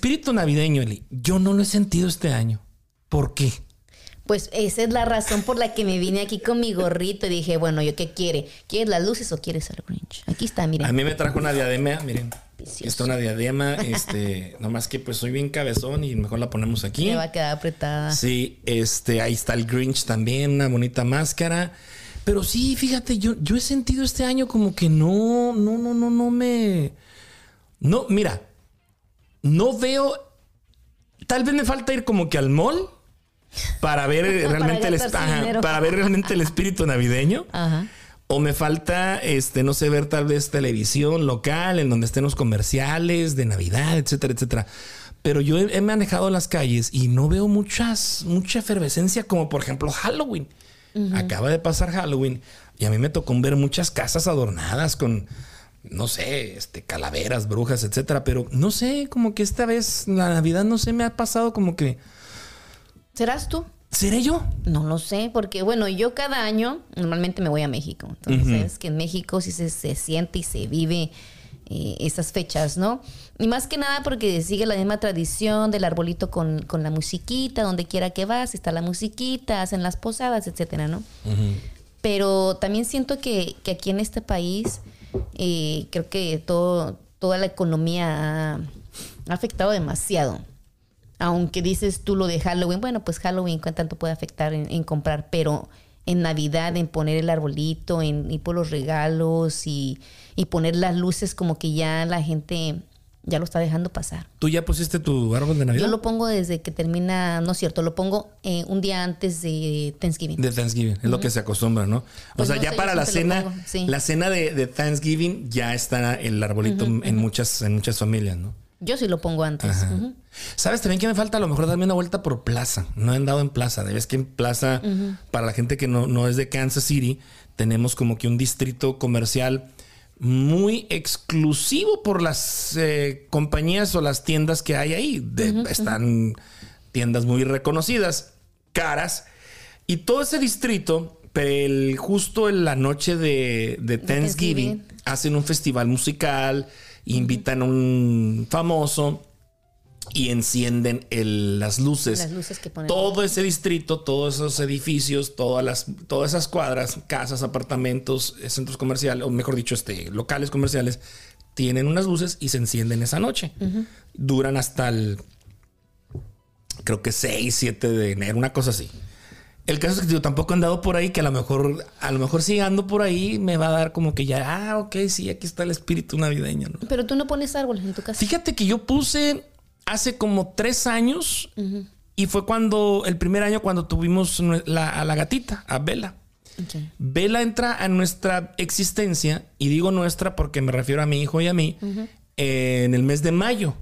espíritu navideño, Eli, yo no lo he sentido este año. ¿Por qué? Pues esa es la razón por la que me vine aquí con mi gorrito y dije, bueno, ¿yo qué quiere? ¿Quieres las luces o quieres el Grinch? Aquí está, miren. A mí me trajo una diadema, miren. Está una diadema, este, nomás que pues soy bien cabezón y mejor la ponemos aquí. Me va a quedar apretada. Sí, este, ahí está el Grinch también, una bonita máscara. Pero sí, fíjate, yo, yo he sentido este año como que no, no, no, no, no me. No, mira, no veo. Tal vez me falta ir como que al mall para ver realmente el para ver realmente el espíritu navideño. O me falta, este, no sé, ver tal vez televisión local en donde estén los comerciales de Navidad, etcétera, etcétera. Pero yo he, manejado las calles y no veo muchas, mucha efervescencia como por ejemplo Halloween. Acaba de pasar Halloween y a mí me tocó ver muchas casas adornadas con, no sé, este, calaveras, brujas, etcétera. Pero no sé, como que esta vez la Navidad no sé, me ha pasado como que ¿Serás tú? ¿Seré yo? No lo sé, porque bueno, yo cada año normalmente me voy a México. Entonces, que en México sí se, siente y se vive eh, esas fechas, ¿no? Y más que nada porque sigue la misma tradición del arbolito con, la musiquita, donde quiera que vas, está la musiquita, hacen las posadas, etcétera, ¿no? Pero también siento que, aquí en este país, eh, creo que todo, toda la economía ha afectado demasiado. Aunque dices tú lo de Halloween, bueno, pues Halloween cuánto puede afectar en, comprar, pero en Navidad, en poner el arbolito, en ir por los regalos y, poner las luces como que ya la gente ya lo está dejando pasar. ¿Tú ya pusiste tu árbol de Navidad? Yo lo pongo desde que termina, no es cierto, lo pongo eh, un día antes de Thanksgiving. De Thanksgiving, es lo que se acostumbra, ¿no? o pues sea, ya para la cena, la cena de, Thanksgiving ya está el arbolito en muchas en muchas familias, ¿no? Yo sí lo pongo antes. ¿Sabes también que me falta? A lo mejor darme una vuelta por plaza. No he andado en plaza. Debes que en plaza, para la gente que no, no es de Kansas City, tenemos como que un distrito comercial muy exclusivo por las eh, compañías o las tiendas que hay ahí. están tiendas muy reconocidas, caras. Y todo ese distrito, el, justo en la noche de, Thanksgiving, hacen un festival musical invitan a un famoso y encienden las luces. Las luces que ponen. Todo ese distrito, todos esos edificios, todas las, todas esas cuadras, casas, apartamentos, centros comerciales, o mejor dicho, este, locales comerciales, tienen unas luces y se encienden esa noche. Duran hasta el, creo que 6, 7 de enero, una cosa así. El caso es que yo tampoco he andado por ahí, que a lo mejor, a lo mejor si ando por ahí, me va a dar como que ya, ah, ok, sí, aquí está el espíritu navideño. ¿no? Pero tú no pones árboles en tu casa. Fíjate que yo puse hace como tres años y fue cuando, el primer año cuando tuvimos a la gatita, a Vela. Vela entra a nuestra existencia, y digo nuestra porque me refiero a mi hijo y a mí, en el mes de mayo.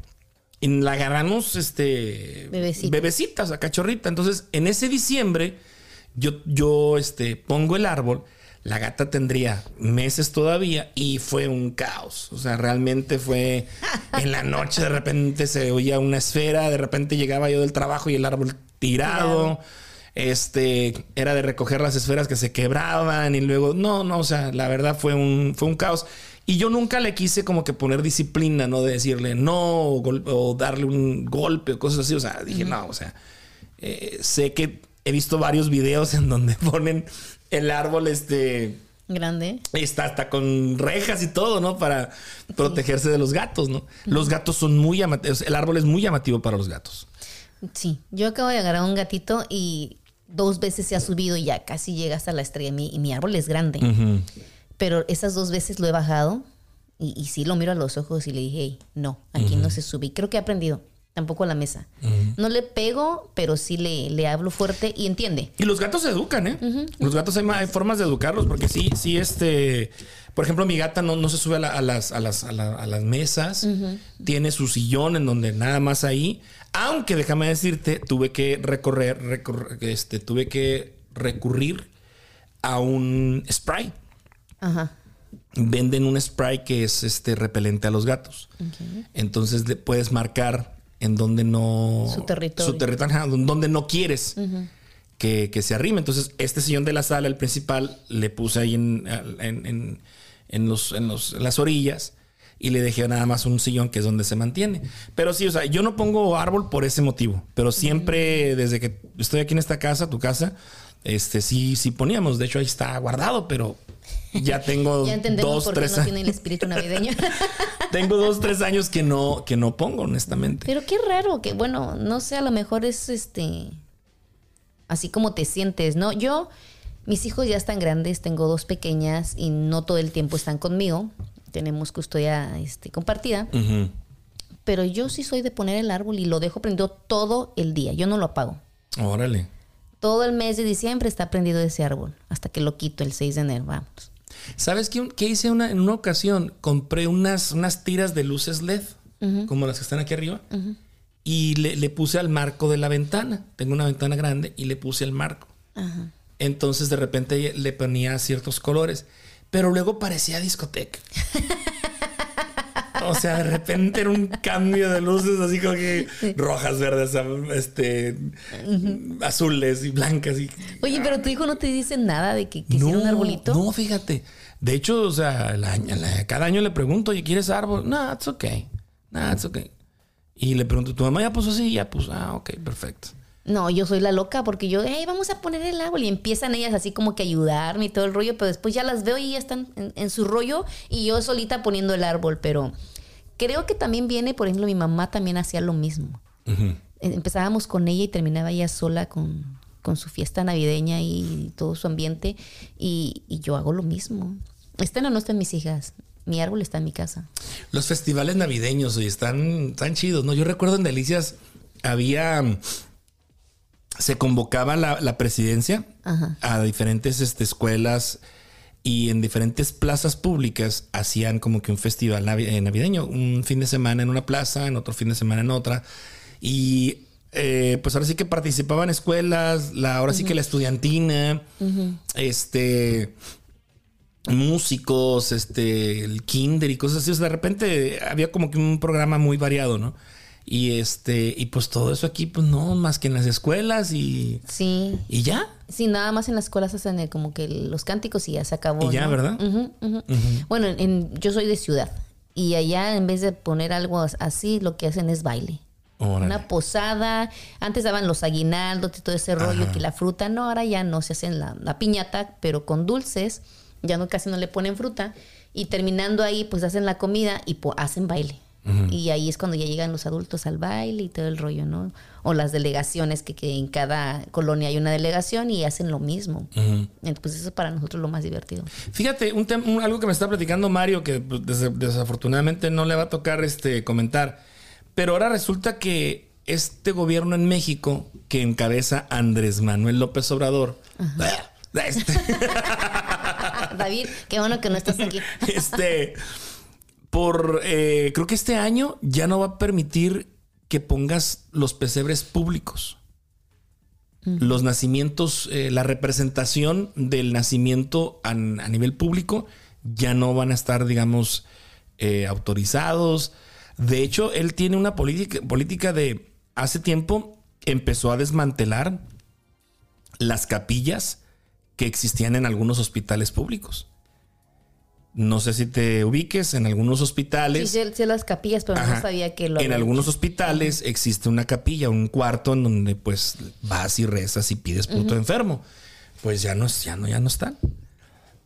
Y la agarramos este bebecita. bebecita, o sea, cachorrita. Entonces, en ese diciembre yo, yo este, pongo el árbol, la gata tendría meses todavía y fue un caos. O sea, realmente fue en la noche, de repente se oía una esfera, de repente llegaba yo del trabajo y el árbol tirado. Este era de recoger las esferas que se quebraban y luego, no, no, o sea, la verdad fue un, fue un caos. Y yo nunca le quise como que poner disciplina, ¿no? De decirle no o, darle un golpe o cosas así. O sea, dije, no, o sea, eh, sé que he visto varios videos en donde ponen el árbol este grande. Está hasta con rejas y todo, ¿no? Para protegerse de los gatos, ¿no? Los gatos son muy llamativos. El árbol es muy llamativo para los gatos. Sí, yo acabo de agarrar un gatito y dos veces se ha subido y ya casi llega hasta la estrella. Mi, y mi árbol es grande. Pero esas dos veces lo he bajado y, y sí lo miro a los ojos y le dije, no, aquí no se sube. creo que he aprendido tampoco a la mesa. No le pego, pero sí le, le, hablo fuerte y entiende. Y los gatos se educan, ¿eh? Los gatos hay, formas de educarlos, porque sí, sí, este. Por ejemplo, mi gata no, no se sube a, las, a, las, a, las mesas, tiene su sillón en donde nada más ahí. Aunque déjame decirte, tuve que recorrer, este, tuve que recurrir a un spray. Ajá venden un spray que es este repelente a los gatos. Entonces puedes marcar en donde no... Su territorio. Su territorio, donde no quieres que, se arrime. Entonces, este sillón de la sala, el principal, le puse ahí en, en, en, los, en las orillas. y le dejé nada más un sillón que es donde se mantiene. Pero sí, o sea, yo no pongo árbol por ese motivo, pero siempre desde que estoy aquí en esta casa, tu casa, este sí, sí poníamos. De hecho, ahí está guardado, pero ya tengo Ya dos, por qué tres no años. tiene el espíritu navideño. tengo dos, tres años que no, que no pongo, honestamente. Pero qué raro, que bueno, no sé, a lo mejor es este. Así como te sientes, ¿no? Yo, mis hijos ya están grandes, tengo dos pequeñas y no todo el tiempo están conmigo. Tenemos custodia este, compartida. Pero yo sí soy de poner el árbol y lo dejo prendido todo el día. Yo no lo apago. Órale. Todo el mes de diciembre está prendido ese árbol. Hasta que lo quito el 6 de enero. Vamos. ¿Sabes qué, qué hice una, en una ocasión? Compré unas, unas tiras de luces LED, como las que están aquí arriba, y le, le puse al marco de la ventana. Tengo una ventana grande y le puse el marco. Entonces de repente le ponía ciertos colores, pero luego parecía discoteca. O sea, de repente era un cambio de luces así como que rojas, verdes, este, azules y blancas. Y, Oye, pero tu hijo no te dice nada de que quisiera un arbolito. no, fíjate. De hecho, o sea, la- cada año le pregunto, oye, ¿quieres árbol? No, it's okay. No, it's okay. Y le pregunto, ¿tu mamá ya puso así? Ya puso. Ah, ok, perfecto. No, yo soy la loca porque yo, hey, vamos a poner el árbol y empiezan ellas así como que ayudarme y todo el rollo, pero después ya las veo y ya están en, en su rollo y yo solita poniendo el árbol, pero creo que también viene, por ejemplo, mi mamá también hacía lo mismo. Eh, Empezábamos con ella y terminaba ella sola con, con su fiesta navideña y todo su ambiente y, y yo hago lo mismo. Están o no están mis hijas, mi árbol está en mi casa. Los festivales navideños, oye, están tan chidos, ¿no? Yo recuerdo en Delicias había. mm, Se convocaba la, la presidencia Ajá. a diferentes este, escuelas y en diferentes plazas públicas hacían como que un festival eh, navideño. Un fin de semana en una plaza, en otro fin de semana en otra. Y eh, pues ahora sí que participaban escuelas, la, ahora sí que la estudiantina, este músicos, este, el kinder y cosas así. O sea, de repente había como que un programa muy variado, ¿no? Y este, y pues todo eso aquí, pues no, más que en las escuelas y, Sí. y ya. Sí, nada más en las escuelas hacen el- como que los cánticos y ya se acabó. Y ya, ¿no? ¿verdad? Bueno, en- yo soy de ciudad y allá en vez de poner algo as- así, lo que hacen es baile. Órale. Una posada. Antes daban los aguinaldos y todo ese rollo, Ajá. que la fruta, no, ahora ya no se hacen la, la piñata, pero con dulces. Ya no casi no le ponen fruta. Y terminando ahí, pues hacen la comida y po- hacen baile. Y ahí es cuando ya llegan los adultos al baile y todo el rollo, ¿no? O las delegaciones, que, que en cada colonia hay una delegación y hacen lo mismo. Ujú. Entonces, Pues eso es para nosotros lo más divertido. Fíjate, un un- algo que me está platicando Mario, que pues, des- desafortunadamente no le va a tocar este comentar. Pero ahora resulta que este gobierno en México, que encabeza Andrés Manuel López Obrador, este, David, qué bueno que no estás aquí. este, por, eh, creo que este año ya no va a permitir que pongas los pesebres públicos. Los nacimientos, eh, la representación del nacimiento a, a nivel público ya no van a estar, digamos, eh, autorizados. De hecho, él tiene una política, política de hace tiempo empezó a desmantelar las capillas que existían en algunos hospitales públicos. No sé si te ubiques en algunos hospitales. sí, sí, las capillas, pero Ajá. no sabía que lo En algunos hecho. hospitales existe una capilla, un cuarto en donde pues vas y rezas y pides por tu enfermo. Pues ya no, ya no, ya no están.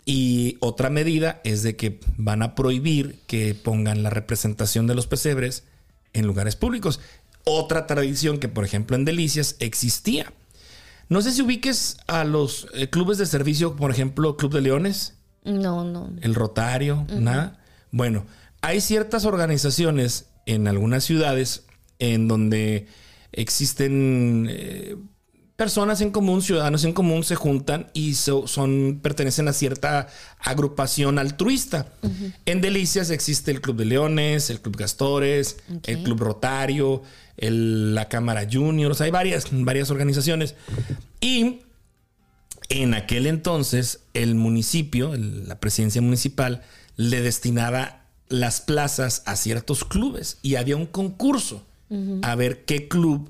Y otra medida es de que van a prohibir que pongan la representación de los pesebres en lugares públicos. Otra tradición que, por ejemplo, en Delicias existía. No sé si ubiques a los eh, clubes de servicio, por ejemplo, Club de Leones No, no. el Rotario, nada. Bueno, hay ciertas organizaciones en algunas ciudades en donde existen eh, personas en común, ciudadanos en común, se juntan y so- son, pertenecen a cierta agrupación altruista. En Delicias existe el Club de Leones, el Club Gastores, el. Club Rotario, el- la Cámara Juniors, hay varias, varias organizaciones. Y en aquel entonces, el municipio, la presidencia municipal, le destinaba las plazas a ciertos clubes y había un concurso a ver qué club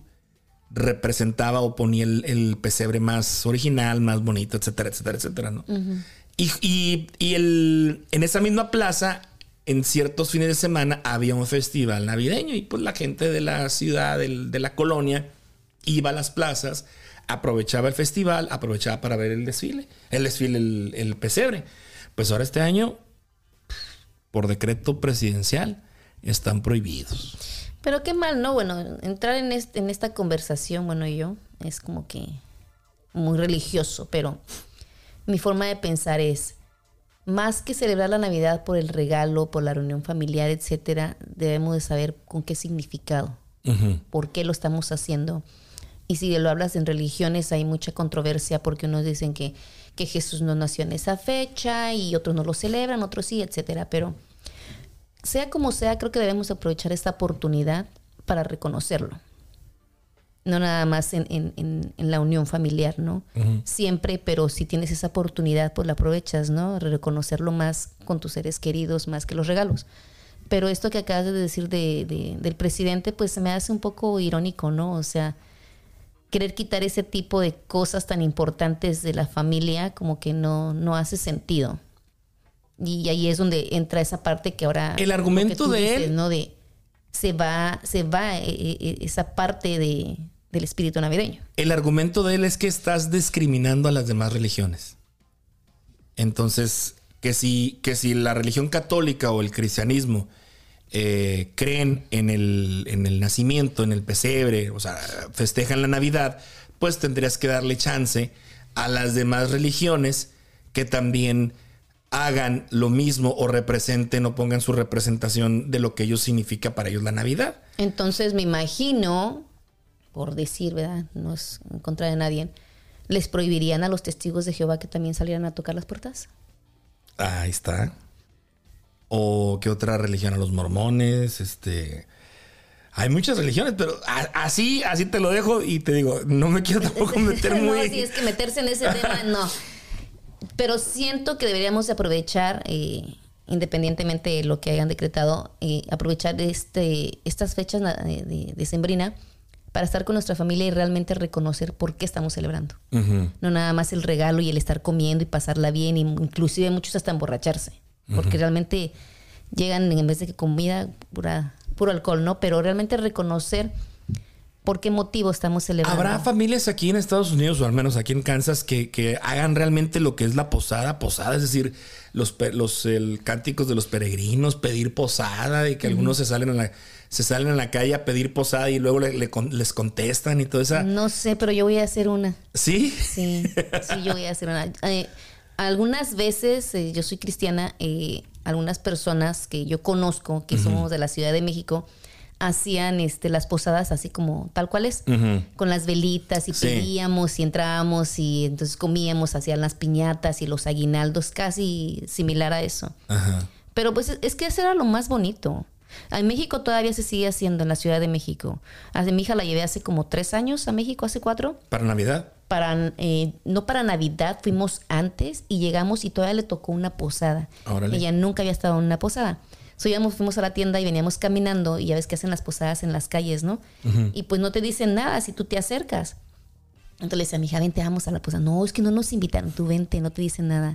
representaba o ponía el, el pesebre más original, más bonito, etcétera, etcétera, etcétera, ¿no? Y, y- y el, en esa misma plaza en ciertos fines de semana había un festival navideño y pues la gente de la ciudad, de la colonia, iba a las plazas, aprovechaba el festival, aprovechaba para ver el desfile, el desfile, el, pesebre. Pues ahora este año, por decreto presidencial, están prohibidos. Pero qué mal, ¿no? Bueno, entrar en, en esta conversación, bueno, yo, es como que muy religioso, pero mi forma de pensar es, más que celebrar la Navidad por el regalo, por la reunión familiar, etcétera, debemos de saber con qué significado, por qué lo estamos haciendo. Y si lo hablas en religiones, hay mucha controversia porque unos dicen que, que Jesús no nació en esa fecha y otros no lo celebran, otros sí, etcétera. Pero sea como sea, creo que debemos aprovechar esta oportunidad para reconocerlo no nada más en, en, en, la unión familiar, ¿no? Siempre, pero si tienes esa oportunidad, pues la aprovechas, ¿no? Reconocerlo más con tus seres queridos, más que los regalos. Pero esto que acabas de decir de, del presidente, pues me hace un poco irónico, ¿no? O sea, querer quitar ese tipo de cosas tan importantes de la familia, como que no, no hace sentido. Y ahí es donde entra esa parte que ahora... El argumento de él... ¿no? De, se va, se va eh, eh, esa parte de, del espíritu navideño. El argumento de él es que estás discriminando a las demás religiones. Entonces, que si, que si la religión católica o el cristianismo eh, creen en el, en el nacimiento, en el pesebre, o sea, festejan la Navidad, pues tendrías que darle chance a las demás religiones que también hagan lo mismo o representen o pongan su representación de lo que ellos significa para ellos la Navidad. Entonces me imagino por decir, ¿verdad? No es en contra de nadie, les prohibirían a los testigos de Jehová que también salieran a tocar las puertas. Ahí está. O qué otra religión a los mormones, este hay muchas religiones, pero así, así te lo dejo y te digo, no me quiero tampoco meter muy. no, sí, es que meterse en ese tema, no. Pero siento que deberíamos aprovechar, eh, independientemente de lo que hayan decretado, eh, aprovechar este, estas fechas de, de, de sembrina para estar con nuestra familia y realmente reconocer por qué estamos celebrando. No nada más el regalo y el estar comiendo y pasarla bien, inclusive muchos hasta emborracharse, porque realmente llegan en vez de que comida, pura, puro alcohol, ¿no? Pero realmente reconocer por qué motivo estamos celebrando. ¿Habrá familias aquí en Estados Unidos o al menos aquí en Kansas que, que hagan realmente lo que es la posada, posada, es decir, los, los el, cánticos de los peregrinos, pedir posada y que algunos se salen a la se salen a la calle a pedir posada y luego les contestan y todo eso. No sé, pero yo voy a hacer una. ¿Sí? Sí, sí, yo voy a hacer una. Eh, algunas veces, eh, yo soy cristiana, eh, algunas personas que yo conozco, que somos de la Ciudad de México, hacían este, las posadas así como tal cual es, con las velitas y pedíamos y entrábamos y entonces comíamos, hacían las piñatas y los aguinaldos, casi similar a eso. Pero pues es que eso era lo más bonito. En México todavía se sigue haciendo, en la Ciudad de México. A mi hija la llevé hace como tres años a México, hace cuatro. ¿Para Navidad? Para, eh, no para Navidad, fuimos antes y llegamos y todavía le tocó una posada. Ella nunca había estado en una posada. So, fuimos a la tienda y veníamos caminando y ya ves que hacen las posadas en las calles, ¿no? Y pues no te dicen nada si tú te acercas. Entonces le decía a mi hija, vente, vamos a la posada. No, es que no nos invitan, tú vente, no te dicen nada.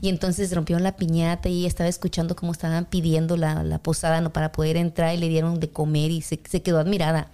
Y entonces rompieron la piñata y estaba escuchando cómo estaban pidiendo la, posada ¿no? para poder entrar y le dieron de comer y se, quedó admirada.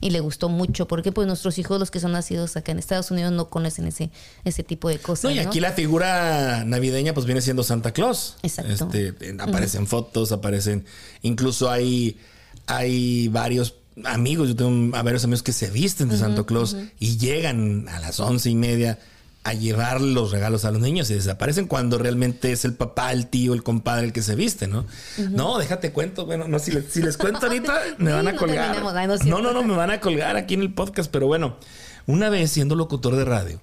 Y le gustó mucho, porque pues nuestros hijos, los que son nacidos acá en Estados Unidos, no conocen ese, ese tipo de cosas. No, y aquí la figura navideña pues viene siendo Santa Claus. Exacto. Este, aparecen fotos, aparecen, incluso hay, hay varios amigos, yo tengo a varios amigos que se visten de Santo Claus y llegan a las once y media a llevar los regalos a los niños y desaparecen cuando realmente es el papá, el tío, el compadre el que se viste, ¿no? No, déjate cuento. Bueno, no, si, les, cuento ahorita me van a colgar. No, no, no, me van a colgar aquí en el podcast, pero bueno, una vez siendo locutor de radio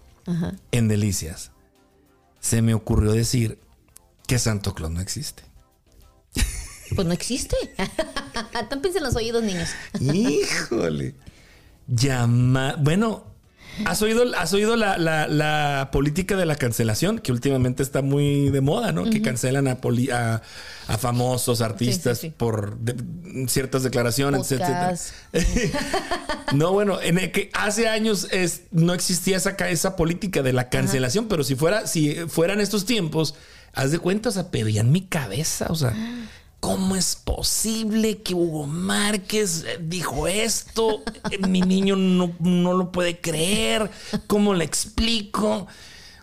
en Delicias, se me ocurrió decir que Santo Claus no existe. Pues no existe. Támpense los oídos, niños. Híjole. Llama. Bueno, ¿has oído, has oído la, política de la cancelación? Que últimamente está muy de moda, ¿no? Que cancelan a, a, famosos artistas por ciertas declaraciones, etcétera. no, bueno, en que hace años es, no existía esa, esa política de la cancelación, pero si fuera, si fueran estos tiempos, haz de cuenta, o sea, pedían mi cabeza, o sea. ¿Cómo es posible que Hugo Márquez eh, dijo esto? Mi niño no, no lo puede creer. ¿Cómo le explico?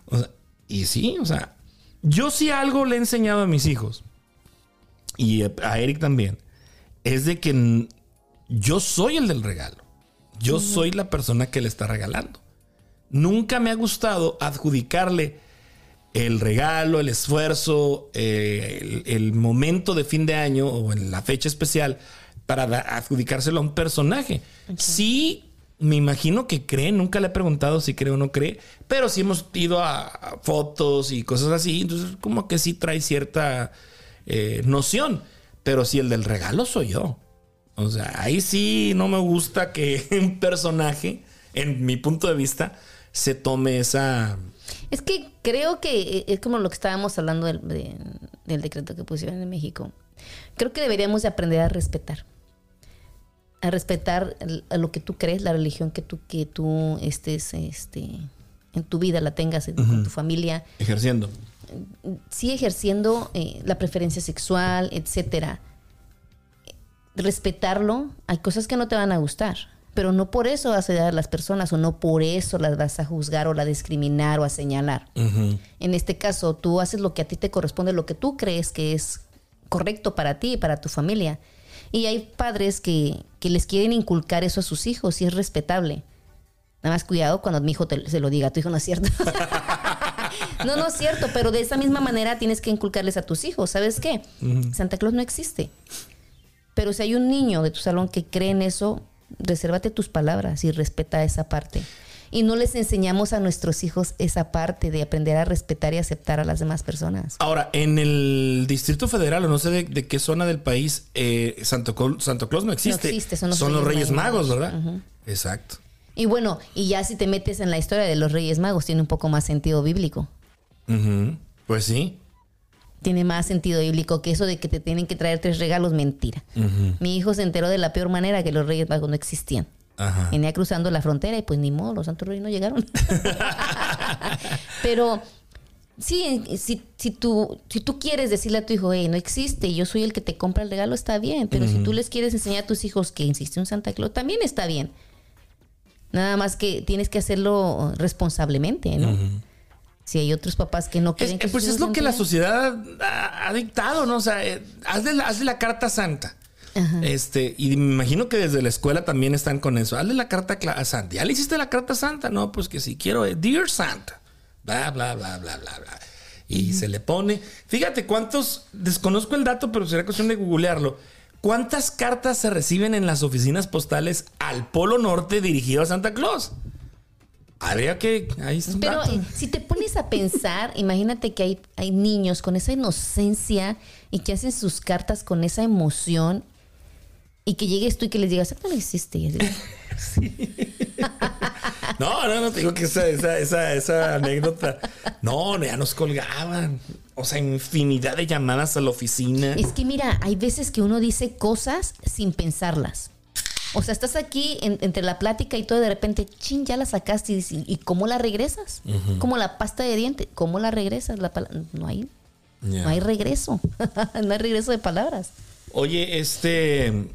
O sea, y sí, o sea, yo sí algo le he enseñado a mis hijos y a Eric también, es de que yo soy el del regalo. Yo soy la persona que le está regalando. Nunca me ha gustado adjudicarle el regalo, el esfuerzo, eh, el, el momento de fin de año o en la fecha especial para adjudicárselo a un personaje. Sí, me imagino que cree, nunca le he preguntado si cree o no cree, pero sí hemos ido a, a fotos y cosas así, entonces como que sí trae cierta eh, noción, pero si el del regalo soy yo. O sea, ahí sí no me gusta que un personaje, en mi punto de vista, se tome esa... Es que creo que eh, es como lo que estábamos hablando del, de- del decreto que pusieron en México. Creo que deberíamos de aprender a respetar. A respetar el- a lo que tú crees, la religión que tú, que tú estés este, en tu vida, la tengas en- con tu familia. ejerciendo. sí ejerciendo eh, la preferencia sexual, etcétera. Respetarlo, hay cosas que no te van a gustar, pero no por eso vas a odiar a las personas o no por eso las vas a juzgar o la discriminar o a señalar. En este caso, tú haces lo que a ti te corresponde, lo que tú crees que es correcto para ti y para tu familia. Y hay padres que, que les quieren inculcar eso a sus hijos y es respetable. Nada más cuidado cuando mi hijo te- se lo diga, tu hijo no es cierto. no, no es cierto, pero de esa misma manera tienes que inculcarles a tus hijos. ¿Sabes qué? Santa Claus no existe. Pero si hay un niño de tu salón que cree en eso, resérvate tus palabras y respeta esa parte. Y no les enseñamos a nuestros hijos esa parte de aprender a respetar y aceptar a las demás personas. Ahora, en el Distrito Federal, o no sé de, de qué zona del país, eh, Santo, Santo Claus no existe. existe, son los Reyes, Reyes Magos, Magos. ¿verdad? Exacto. Y bueno, y ya si te metes en la historia de los Reyes Magos, tiene un poco más sentido bíblico. Pues sí. Tiene más sentido bíblico que eso de que te tienen que traer tres regalos, mentira. Mi hijo se enteró de la peor manera que los Reyes Magos no existían. Ajá. Venía cruzando la frontera y pues ni modo, los santos reyes no llegaron. Pero sí, si, si, tú, si tú quieres decirle a tu hijo, hey, no existe, yo soy el que te compra el regalo, está bien. Pero si tú les quieres enseñar a tus hijos que existe un Santa Claus, también está bien. Nada más que tienes que hacerlo responsablemente, ¿no? Si hay otros papás que no Es- quieren eh, que pues es lo que la sociedad ha, ha dictado, ¿no? O sea, eh, hazle, la, hazle la carta santa. Este, y me imagino que desde la escuela también están con eso. Hazle la carta a Santa. ¿Ya le hiciste la carta santa? No, pues que si quiero, eh, Dear Santa. Bla, bla, bla, bla, bla, bla. Y se le pone. Fíjate cuántos, desconozco el dato, pero será cuestión de googlearlo. ¿Cuántas cartas se reciben en las oficinas postales al Polo Norte dirigido a Santa Claus? Habría que. Ahí está un Pero dato. eh, si te pones a pensar, imagínate que hay, hay niños con esa inocencia y que hacen sus cartas con esa emoción y que llegues tú y que les digas, ¿esto no existe? Y así, No, no, no, te digo que esa, esa, esa, esa anécdota. No, ya nos colgaban. O sea, infinidad de llamadas a la oficina. Es que mira, hay veces que uno dice cosas sin pensarlas. O sea, estás aquí en- entre la plática y todo, y de repente, chin, ya la sacaste y, ¿y cómo la regresas? Como la pasta de diente, ¿cómo la regresas? La no hay, no hay regreso, no hay regreso de palabras. Oye, este.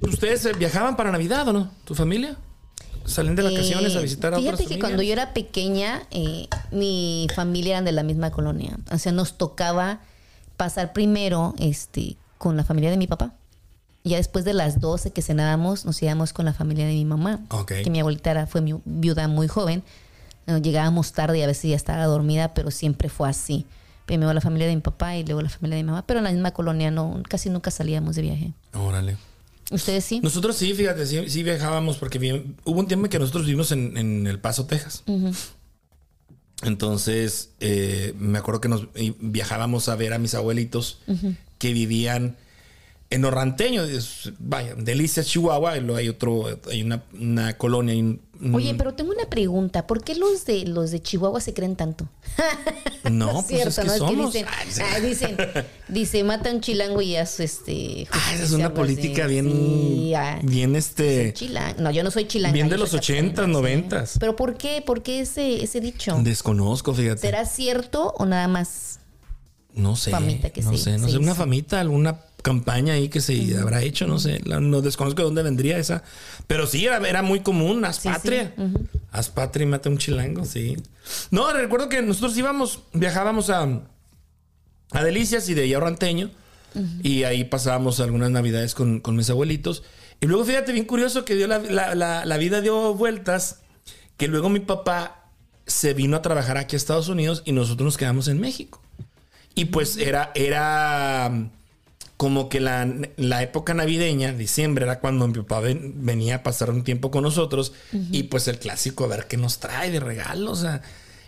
¿Ustedes eh, viajaban para Navidad o no? ¿Tu familia? ¿Salen de vacaciones Eh, a visitar a otras Fíjate que cuando yo era pequeña, eh, mi familia eran de la misma colonia. O sea, nos tocaba pasar primero este, con la familia de mi papá. Y ya después de las 12 que cenábamos, nos íbamos con la familia de mi mamá. Ok. Que mi abuelita era- fue mi viuda muy joven. Llegábamos tarde y a veces ya estaba dormida, pero siempre fue así. Primero la familia de mi papá y luego la familia de mi mamá. Pero en la misma colonia no, casi nunca salíamos de viaje. Órale. ¿Ustedes sí? Nosotros sí, fíjate, sí, sí viajábamos porque hubo un tiempo en que nosotros vivimos en, en El Paso, Texas. Entonces, eh, me acuerdo que nos viajábamos a ver a mis abuelitos que vivían en Orranteño, es- vaya, Delicias, Chihuahua, y luego hay otro, hay una, una colonia. hay un- un- Oye, pero tengo una pregunta. ¿Por qué los de los de Chihuahua se creen tanto? no, es pues es que ¿no? somos. dicen, Ay, sí. ah, dicen, dice, mata a un chilango y es este. Ah, esa es una política así. bien, Sí, ah, bien este, No, yo no soy chilanga. bien de los soy 80s, capeña, 90s. sí. Pero ¿por qué? ¿Por qué ese, ese dicho? desconozco, fíjate. ¿Será cierto o nada más? No sé, famita que no se- sé, no sé, una famita, alguna campaña ahí que se habrá hecho, no sé, no desconozco de dónde vendría esa, pero sí, era, era muy común, haz patria, haz patria y mata un chilango, sí. No, recuerdo que nosotros íbamos, viajábamos a, a Delicias y de ahí a Ranteño, y ahí pasábamos algunas navidades con, con, mis abuelitos, y luego fíjate, bien curioso que dio la, la, la vida dio vueltas, que luego mi papá se vino a trabajar aquí a Estados Unidos y nosotros nos quedamos en México. Y pues era, era como que la, época navideña, diciembre, era cuando mi papá venía a pasar un tiempo con nosotros y pues el clásico a ver qué nos trae de regalos. O sea,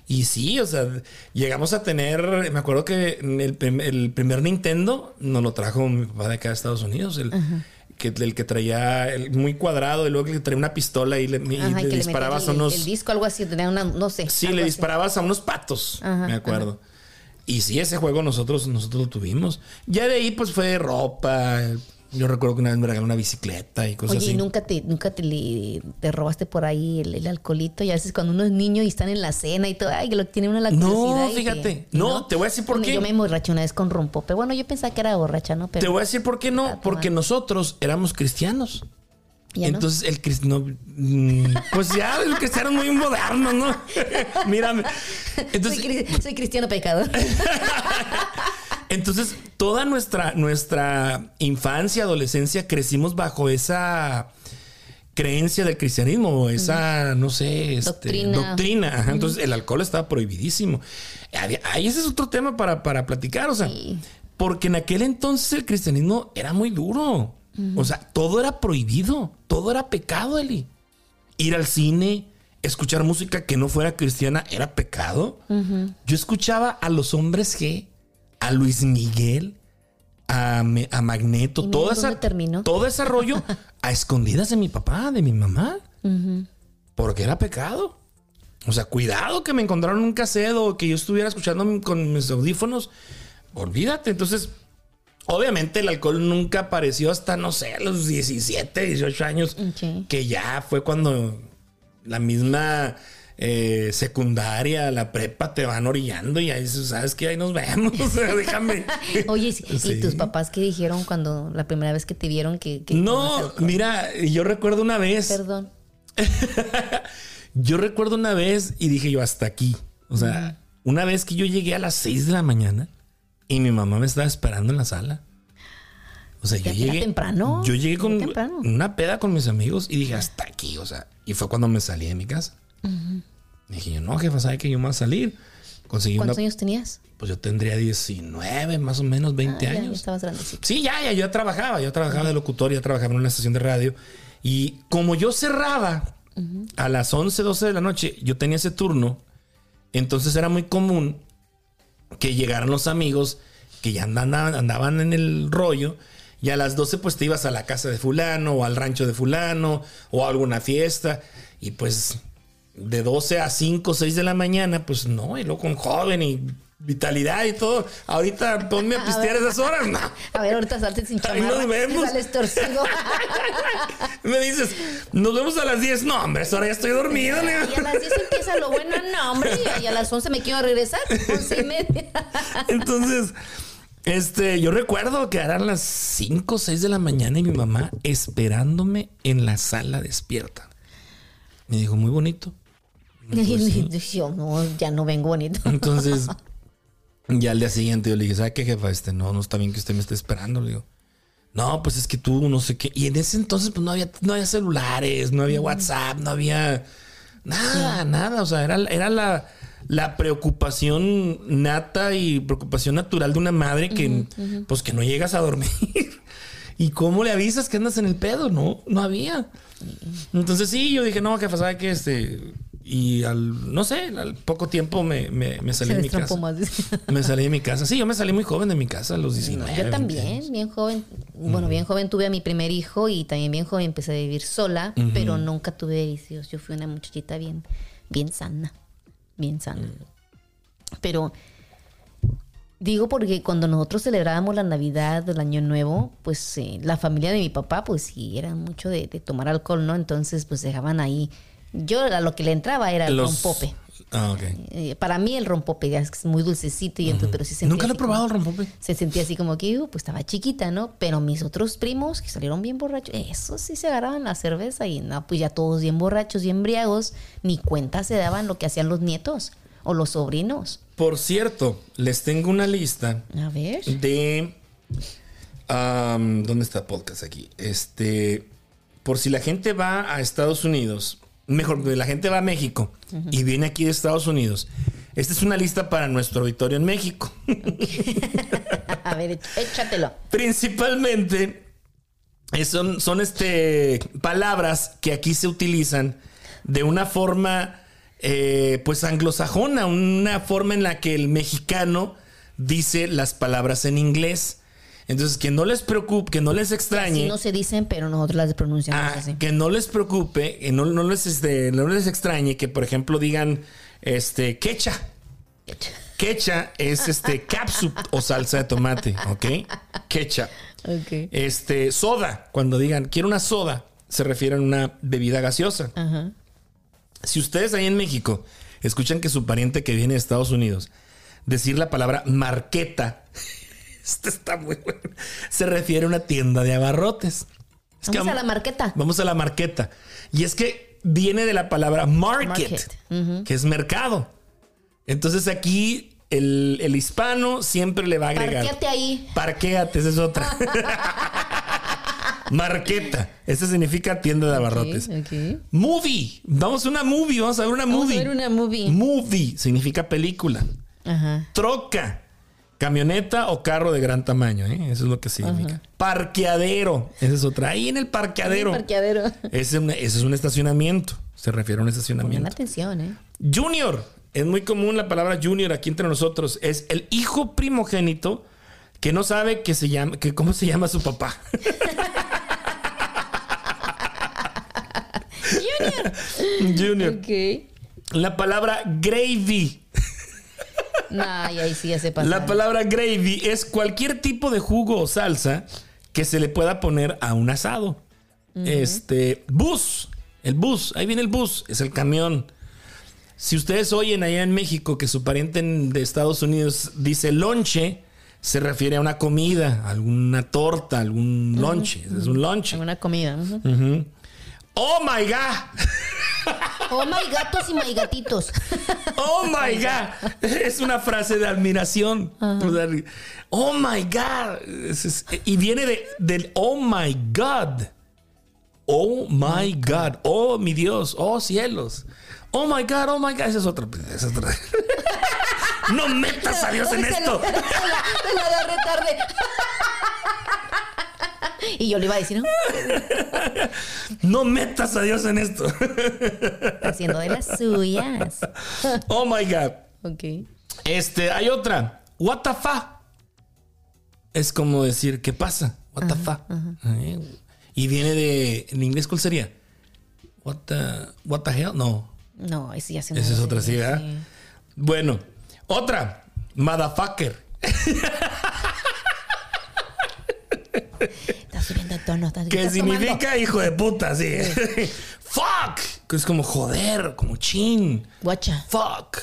y sí, o sea, llegamos a tener, me acuerdo que el, el primer Nintendo nos lo trajo mi papá de acá de Estados Unidos. El, que, el que traía muy cuadrado y luego que traía una pistola y le, disparabas a unos. El disco, algo así, tenía una, no sé. Sí, le disparabas a unos patos, me acuerdo. Y sí, ese juego nosotros, nosotros lo tuvimos. Ya de ahí, pues fue ropa. Yo recuerdo que una vez me regaló una bicicleta y cosas Oye, así. nunca te, nunca te, te robaste por ahí el, alcoholito? Y a veces cuando uno es niño y están en la cena y todo, ay, que lo tiene una la curiosidad. No, fíjate. no, te voy a decir por qué. Yo me emborraché una vez con Pero Bueno, yo pensaba que era borracha, ¿no? Pero te voy a decir por qué no. Porque nosotros éramos cristianos. Entonces el cristiano, mm, pues ya el cristiano es muy moderno, ¿no? Mírame. Entonces, soy, cristiano pecador. Entonces, toda nuestra, nuestra infancia, adolescencia, crecimos bajo esa creencia del cristianismo, esa, no sé, este, doctrina. Entonces, el alcohol estaba prohibidísimo. Ahí ese es otro tema para, para platicar, o sea, porque en aquel entonces el cristianismo era muy duro. O sea, todo era prohibido, todo era pecado, Eli. Ir al cine, escuchar música que no fuera cristiana era pecado. Yo escuchaba a los hombres G, a Luis Miguel, a, Magneto, todo, esa, todo ese rollo a escondidas de mi papá, de mi mamá. Porque era pecado. O sea, cuidado que me encontraron un casedo o que yo estuviera escuchando con mis audífonos. Olvídate. Entonces, Obviamente el alcohol nunca apareció hasta, no sé, a los 17, 18 años, que ya fue cuando la misma eh, secundaria, la prepa te van orillando y ahí sabes que ahí nos vemos, déjame. Oye, ¿y tus papás qué dijeron cuando la primera vez que te vieron que... no, mira, yo recuerdo una vez... Perdón. yo recuerdo una vez y dije yo hasta aquí. O sea, una vez que yo llegué a las 6 de la mañana y mi mamá me estaba esperando en la sala. O sea, yo llegué. temprano? Yo llegué con una peda con mis amigos y dije, hasta aquí. O sea, y fue cuando me salí de mi casa. Dije yo, no, jefa, ¿sabe que yo me voy a salir? Conseguí ¿Cuántos años tenías? Pues yo tendría 19, más o menos 20 ah, años. Ya, estabas grandecito. Sí, ya, ya, yo trabajaba. Yo trabajaba de locutor, ya trabajaba en una estación de radio. Y como yo cerraba a las 11, 12 de la noche, yo tenía ese turno. Entonces era muy común que llegaran los amigos que ya andaban, andaban en el rollo. Y a las 12 pues te ibas a la casa de fulano o al rancho de fulano o a alguna fiesta. Y pues de 12 a 5 6 de la mañana, pues no, y luego con joven y vitalidad y todo. Ahorita ponme a pistear esas horas. No. A ver, ahorita salte sin chamarra. Ahí nos vemos. Sales torcido. Me dices, nos vemos a las 10. No, hombre, esa hora ya estoy dormido. y a las 10 empieza lo bueno. No, hombre. Y a las 11 me quiero regresar. 11 y media. Entonces, este, yo recuerdo que eran las 5 o 6 de la mañana y mi mamá esperándome en la sala despierta. Me dijo, muy bonito. Pues, yo no, ya no vengo bonito. Entonces, ya al día siguiente yo le dije, ¿sabe qué, jefa? Este, no, no está bien que usted me esté esperando. Le digo, no, pues es que tú no sé qué. Y en ese entonces, pues no había, no había celulares, no había WhatsApp, no había nada, nada. O sea, era, era la, la preocupación nata y preocupación natural de una madre que, pues que no llegas a dormir. ¿Y cómo le avisas que andas en el pedo? No, no había. Entonces sí, yo dije, no, jefa, ¿sabe qué? Este, y al, no sé, al poco tiempo me, me, salí de mi casa. me salí de mi casa. Sí, yo me salí muy joven de mi casa a los 19. yo también, bien joven. Bueno, bien joven tuve a mi primer hijo y también bien joven empecé a vivir sola, pero nunca tuve vicios. Yo fui una muchachita bien, bien sana. Bien sana. Pero digo porque cuando nosotros celebrábamos la Navidad, el Año Nuevo, pues eh, la familia de mi papá, pues sí, era mucho de, de tomar alcohol, ¿no? Entonces, pues dejaban ahí yo a lo que le entraba era los, pope. Ah. Eh, para mí el rompope ya es muy dulcecito y entonces, pero sí sentía Nunca lo he como- probado el rompope. se sentía así como que, uh, pues estaba chiquita, ¿no? Pero mis otros primos que salieron bien borrachos, esos sí se agarraban la cerveza y no, pues ya todos bien borrachos y embriagos, ni cuenta se daban lo que hacían los nietos o los sobrinos. Por cierto, les tengo una lista A ver. de. ¿Dónde está podcast aquí? Este. Por si la gente va a Estados Unidos, mejor, la gente va a México y viene aquí de Estados Unidos. Esta es una lista para nuestro auditorio en México. A ver, éch- échatelo. Principalmente son, son este, palabras que aquí se utilizan de una forma eh, pues anglosajona, una forma en la que el mexicano dice las palabras en inglés. Entonces, que no les preocupe, que no les extrañe. Así no se dicen, pero nosotros las pronunciamos Ah, así. que no les preocupe, que no, no les, este, no les extrañe que, por ejemplo, digan este quecha. Quecha es este capsup o salsa de tomate, ¿ok? Quecha. Este, soda, cuando digan quiero una soda, se refieren a una bebida gaseosa. Si ustedes ahí en México escuchan que su pariente que viene de Estados Unidos decir la palabra marqueta, este está muy bueno, se refiere a una tienda de abarrotes. Es que Vamos a la marqueta. Vamos a la marqueta. Y es que viene de la palabra market, que es mercado. Entonces aquí el, el hispano siempre le va a agregar. Parquéate ahí. Parquéate, esa es otra. Marqueta. Ese significa tienda de abarrotes. Movie. Vamos a una movie. Vamos a ver una Vamos movie. a ver una movie. Movie significa película. Ajá. Troca. Camioneta o carro de gran tamaño. ¿eh? Eso es lo que significa. Parqueadero. Esa es otra. Ahí en el parqueadero. Parqueadero. Ese, es un- ese es un estacionamiento. Se refiere a un Pongan estacionamiento. atención, ¿eh? Junior. Es muy común la palabra junior aquí entre nosotros. Es el hijo primogénito que no sabe que se llama, que cómo se llama su papá. Junior. junior. ok. La palabra gravy. Nah, y ahí sí ya se pasa. La palabra gravy es cualquier tipo de jugo o salsa que se le pueda poner a un asado. Este, bus, el bus, ahí viene el bus, es el camión. Si ustedes oyen allá en México que su pariente en- de Estados Unidos dice lonche, se refiere a una comida, alguna torta, algún lonche, es un lonche. Una comida. Oh my God. Oh my gatos y my gatitos. Oh my God. Es una frase de admiración. Oh my God. Y viene de, del Oh my God. Oh my God. Oh mi Dios. Oh cielos. Oh my God. Oh my God. Esa es otra. esa es otra. No metas a Dios en Se esto. Se la, se. Y yo le iba a decir, ¿no? No metas a Dios en esto. Haciendo de las suyas. Oh my God. Ok. Este, hay otra. What the fuck. Es como decir, ¿qué pasa? What the fuck. Eh, Y viene de. ¿En inglés cuál sería? What the, what the hell? No. No, ese ya se Esa es otra, sí, sí. ¿verdad? Bueno, otra. Motherfucker. Estás subiendo el tono. Estás, Que estás significa tomando. hijo de puta, sí. Fuck. Que es como joder, como chin. Guacha. Fuck.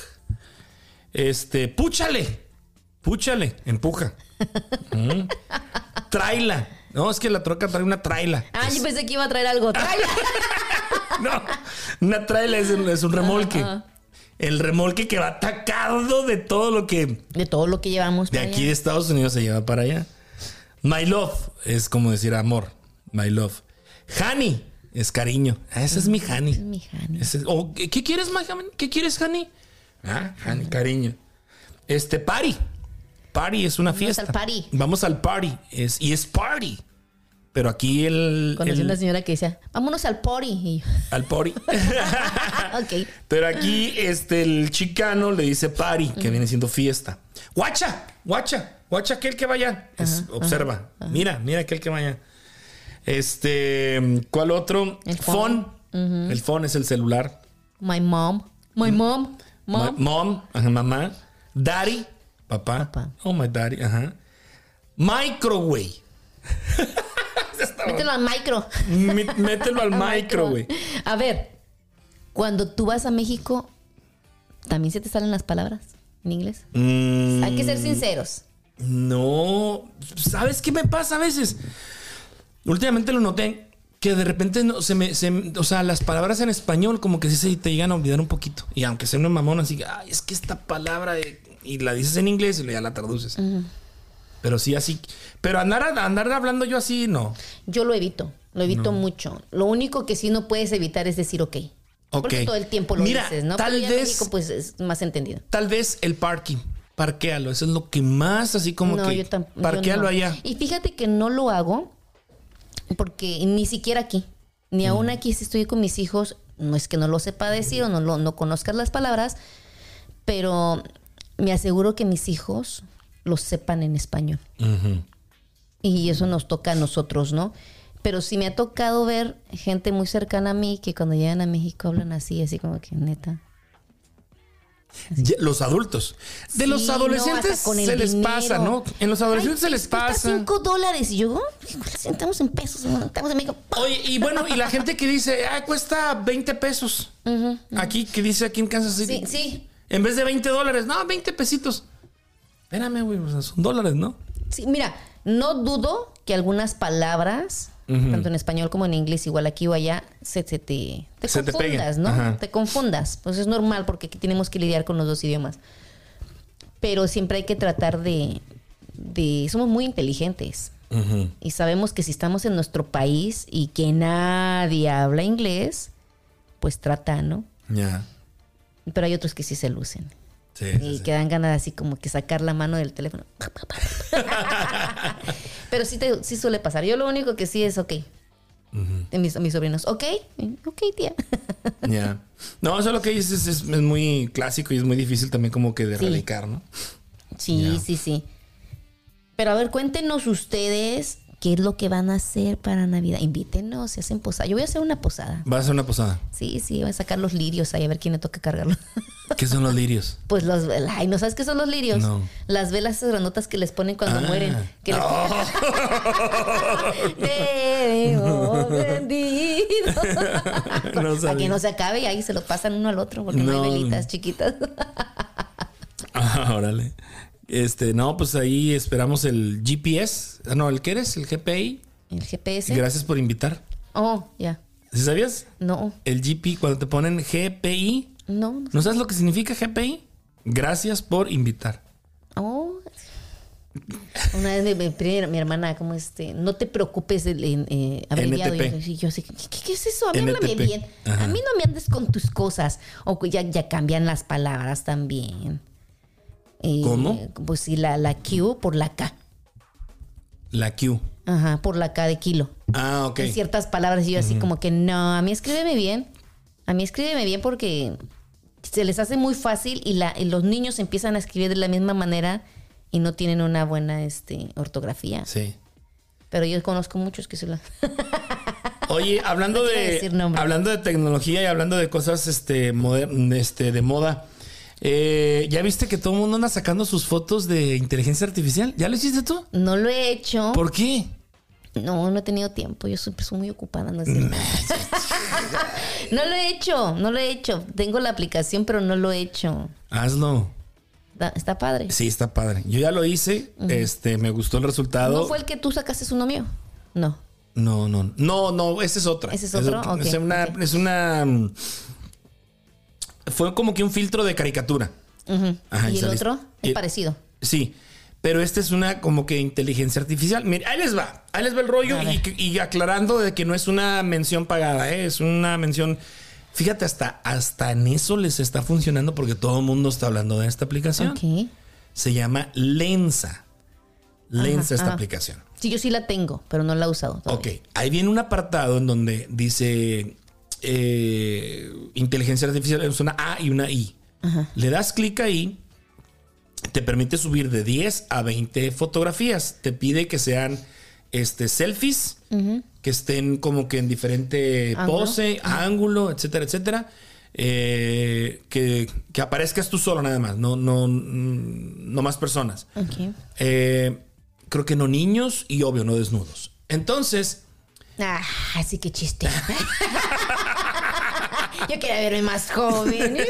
Este, púchale. Púchale. Empuja. Mm. Traila. No, es que la troca trae una traila. Ah, yo pensé que iba a traer algo. Tráela. No, una traila es un, es un remolque. El remolque que va atacado de todo lo que De todo lo que llevamos. de para aquí allá. de Estados Unidos se lleva para allá. My love es como decir amor. My love. Honey es cariño. Ah, ese es mi honey. Mi honey. Ese es- o, ¿qué, quieres, my honey? ¿Qué quieres, honey? Ah, honey, cariño. Este, party. Party es una fiesta. al party. Vamos al party. Es, y es party. Pero aquí el. Conocí el- una señora que decía, vámonos al. Y yo, al party. ok. Pero aquí este, el chicano le dice party, que viene siendo fiesta. Guacha, guacha, guacha aquel que vaya. Es- observa. Mira, mira aquel que vaya. Este, ¿cuál otro? El phone. El phone es el celular. My mom. My mom. Mom. Ma- Mom, ajá, mamá. Daddy, papá. Papá. Oh, my daddy, ajá. Microwave. Mételo al micro. Mi- Mételo al microwave. A ver, cuando tú vas a México, ¿También se te salen las palabras en inglés? Mm, Hay que ser sinceros. No, ¿sabes qué me pasa a veces? Últimamente lo noté que de repente no, se me, se o sea, las palabras en español como que sí se te llegan a olvidar un poquito. Y aunque sea una mamona, así, ay, es que esta palabra de- y la dices en inglés y ya la traduces. Pero sí así, pero andar andar hablando yo así no. Yo lo evito, lo evito mucho. Lo único que sí no puedes evitar es decir ok. Porque Ok. todo el tiempo lo Mira, dices, ¿no? tal Pero ya en vez- México, pues es más entendido. Tal vez el parking, parquéalo, eso es lo que más así como no, que yo parquéalo allá. Y fíjate que no lo hago porque ni siquiera aquí, ni aún aquí si estoy con mis hijos, no es que no lo sepa decir o no, lo, no conozcas las palabras, pero me aseguro que mis hijos lo sepan en español. Y eso nos toca a nosotros, ¿no? Pero sí me ha tocado ver gente muy cercana a mí que cuando llegan a México hablan así, así como que neta. Los adultos. De Sí, los adolescentes se les dinero. pasa, ¿no? En los adolescentes se les Cuesta pasa. cinco dólares. Y yo, "Oh, estamos en pesos, ¿no? estamos en México. Oye, y bueno, y la gente que dice, ah, cuesta 20 pesos. Aquí, que dice aquí en Kansas City. Sí, sí. En vez de 20 dólares, no, 20 pesitos. Espérame, güey, o sea, son dólares, ¿no? Sí, mira, no dudo que algunas palabras, tanto en español como en inglés, igual aquí o allá, se, se te, te Se te peguen. confundas, ¿no? Ajá. Te confundas. Pues es normal porque aquí tenemos que lidiar con los dos idiomas. Pero siempre hay que tratar de... de somos muy inteligentes. Y sabemos que si estamos en nuestro país y que nadie habla inglés, pues trata, ¿no? Ya. Pero hay otros que sí se lucen. Sí, Y sí, sí. que dan ganas así como que sacar la mano del teléfono. Pero sí, te, sí suele pasar. Yo lo único que sí es ok. De mis, mis sobrinos, ok, ok, tía. Ya. No, eso lo que dices es, es muy clásico y es muy difícil también como que de Sí. erradicar, ¿no? Sí, sí, sí. Pero a ver, cuéntenos ustedes qué es lo que van a hacer para Navidad. Invítenos, se hacen posada. Yo voy a hacer una posada. Va a ser una posada. Sí, sí, voy a sacar los lirios ahí a ver quién le toca cargarlo. ¿Qué son los lirios? Pues los, ay, ¿no sabes qué son los lirios? No. Las velas esas grandotas que les ponen cuando Ah. mueren. Que les Oh. Te hemos vendido. No a que no se acabe y ahí se lo pasan uno al otro porque no, No. hay velitas chiquitas. Ah, órale. Este, no, pues ahí esperamos el GPS. Ah, no, ¿el qué eres? El GPI. El GPS. Gracias por invitar. Oh, ya. ¿Sí sabías? No, El GP, cuando te ponen GPI, no, no. ¿no sabes lo que significa GPI? Gracias por invitar. Oh. Una vez mi, mi mi hermana, como este, no te preocupes, el, en, eh, abreviado. NTP. Y yo así, ¿qué, qué es eso? A mí háblame bien. Ajá. A mí no me andes con tus cosas. O ya, ya cambian las palabras también. Eh, ¿Cómo? Pues sí, la, la Q por la K. La Q. Ajá, por la K de kilo. Ah, ok. En ciertas palabras, y yo así como que no, a mí escríbeme bien. A mí escríbeme bien porque se les hace muy fácil y, la, y los niños empiezan a escribir de la misma manera y no tienen una buena este, ortografía. Sí. Pero yo conozco muchos que se la... Oye, hablando No de decir hablando de tecnología y hablando de cosas este, moder- este de moda, eh, ¿ya viste que todo el mundo anda sacando sus fotos de inteligencia artificial? ¿Ya lo hiciste tú? No lo he hecho. ¿Por qué? No, no he tenido tiempo. Yo siempre soy muy ocupada. No, es cierto. no lo he hecho, no lo he hecho. Tengo la aplicación, pero no lo he hecho. Hazlo. Está, padre. Sí, está padre. Yo ya lo hice, este, me gustó el resultado. ¿No fue el que tú sacaste uno mío? No. No, no, no, no, esa es otra. ¿Ese es otro? es una, es una, mm, fue como que un filtro de caricatura. Ajá, y el saliste- otro es y- parecido. Sí, pero esta es una como que inteligencia artificial. Mira, ahí les va, ahí les va el rollo y, y aclarando de que no es una mención pagada, ¿eh? es una mención. Fíjate, hasta, hasta en eso les está funcionando porque todo el mundo está hablando de esta aplicación. Ok. Se llama Lensa. Lensa esta ajá. aplicación. Sí, yo sí la tengo, pero no la he usado. Ok, ahí viene un apartado en donde dice eh, inteligencia artificial, es una A y una I. Le das clic ahí, te permite subir de 10 a 20 fotografías. Te pide que sean este, selfies, que estén como que en diferente Ángulo. pose, ángulo, etcétera, etcétera. Eh, que, que aparezcas tú solo nada más, no, no, no más personas. Eh, creo que no niños y obvio no desnudos. Entonces, Ah, así que chiste. yo quería verme más joven.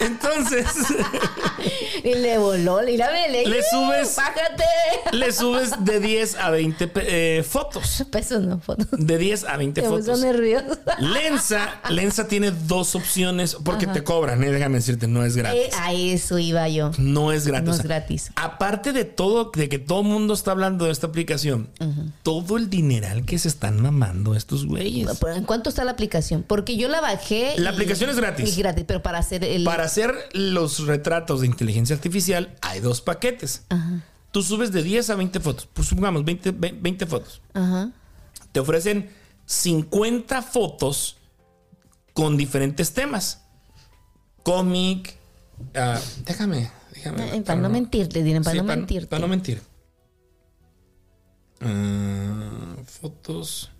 Entonces, Y le voló, y la le, Le subes- Bájate. le subes de 10 a 20 pe- eh, fotos. Pesos no fotos. De 10 a 20 Te puso fotos. nervioso. Lensa, Lensa tiene dos opciones porque te cobran, eh, déjame decirte, no es gratis. Eh, a eso iba yo. No es gratis. No O es sea, gratis. Aparte de todo, de que todo el mundo está hablando de esta aplicación, todo el dineral que se están mamando estos güeyes. ¿En cuánto está la aplicación? Porque yo la bajé. La y- aplicación es gratis. Es gratis, pero para hacer el. Para hacer los retratos de inteligencia artificial hay dos paquetes. Tú subes de 10 a 20 fotos. Pues supongamos 20, ve- 20 fotos. Ajá. Te ofrecen 50 fotos con diferentes temas. Cómic. ah, déjame, déjame. Eh, para no mentirte, para Sí, no para, mentirte. para no mentir. Ah, fotos.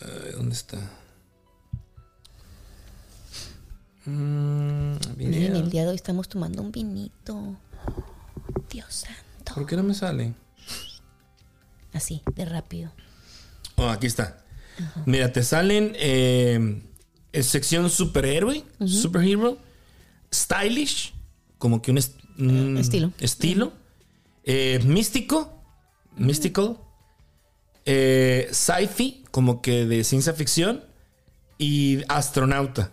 Ah, ¿Dónde está? Mm, Miren, el día de hoy estamos tomando un vinito. Dios santo. ¿Por qué no me sale? Así, de rápido. Oh, aquí está. Mira, te salen eh, sección superhéroe, superhero, stylish, como que un, est- un Estilo. estilo, eh, místico, mystical, eh, sci-fi, como que de ciencia ficción, y astronauta.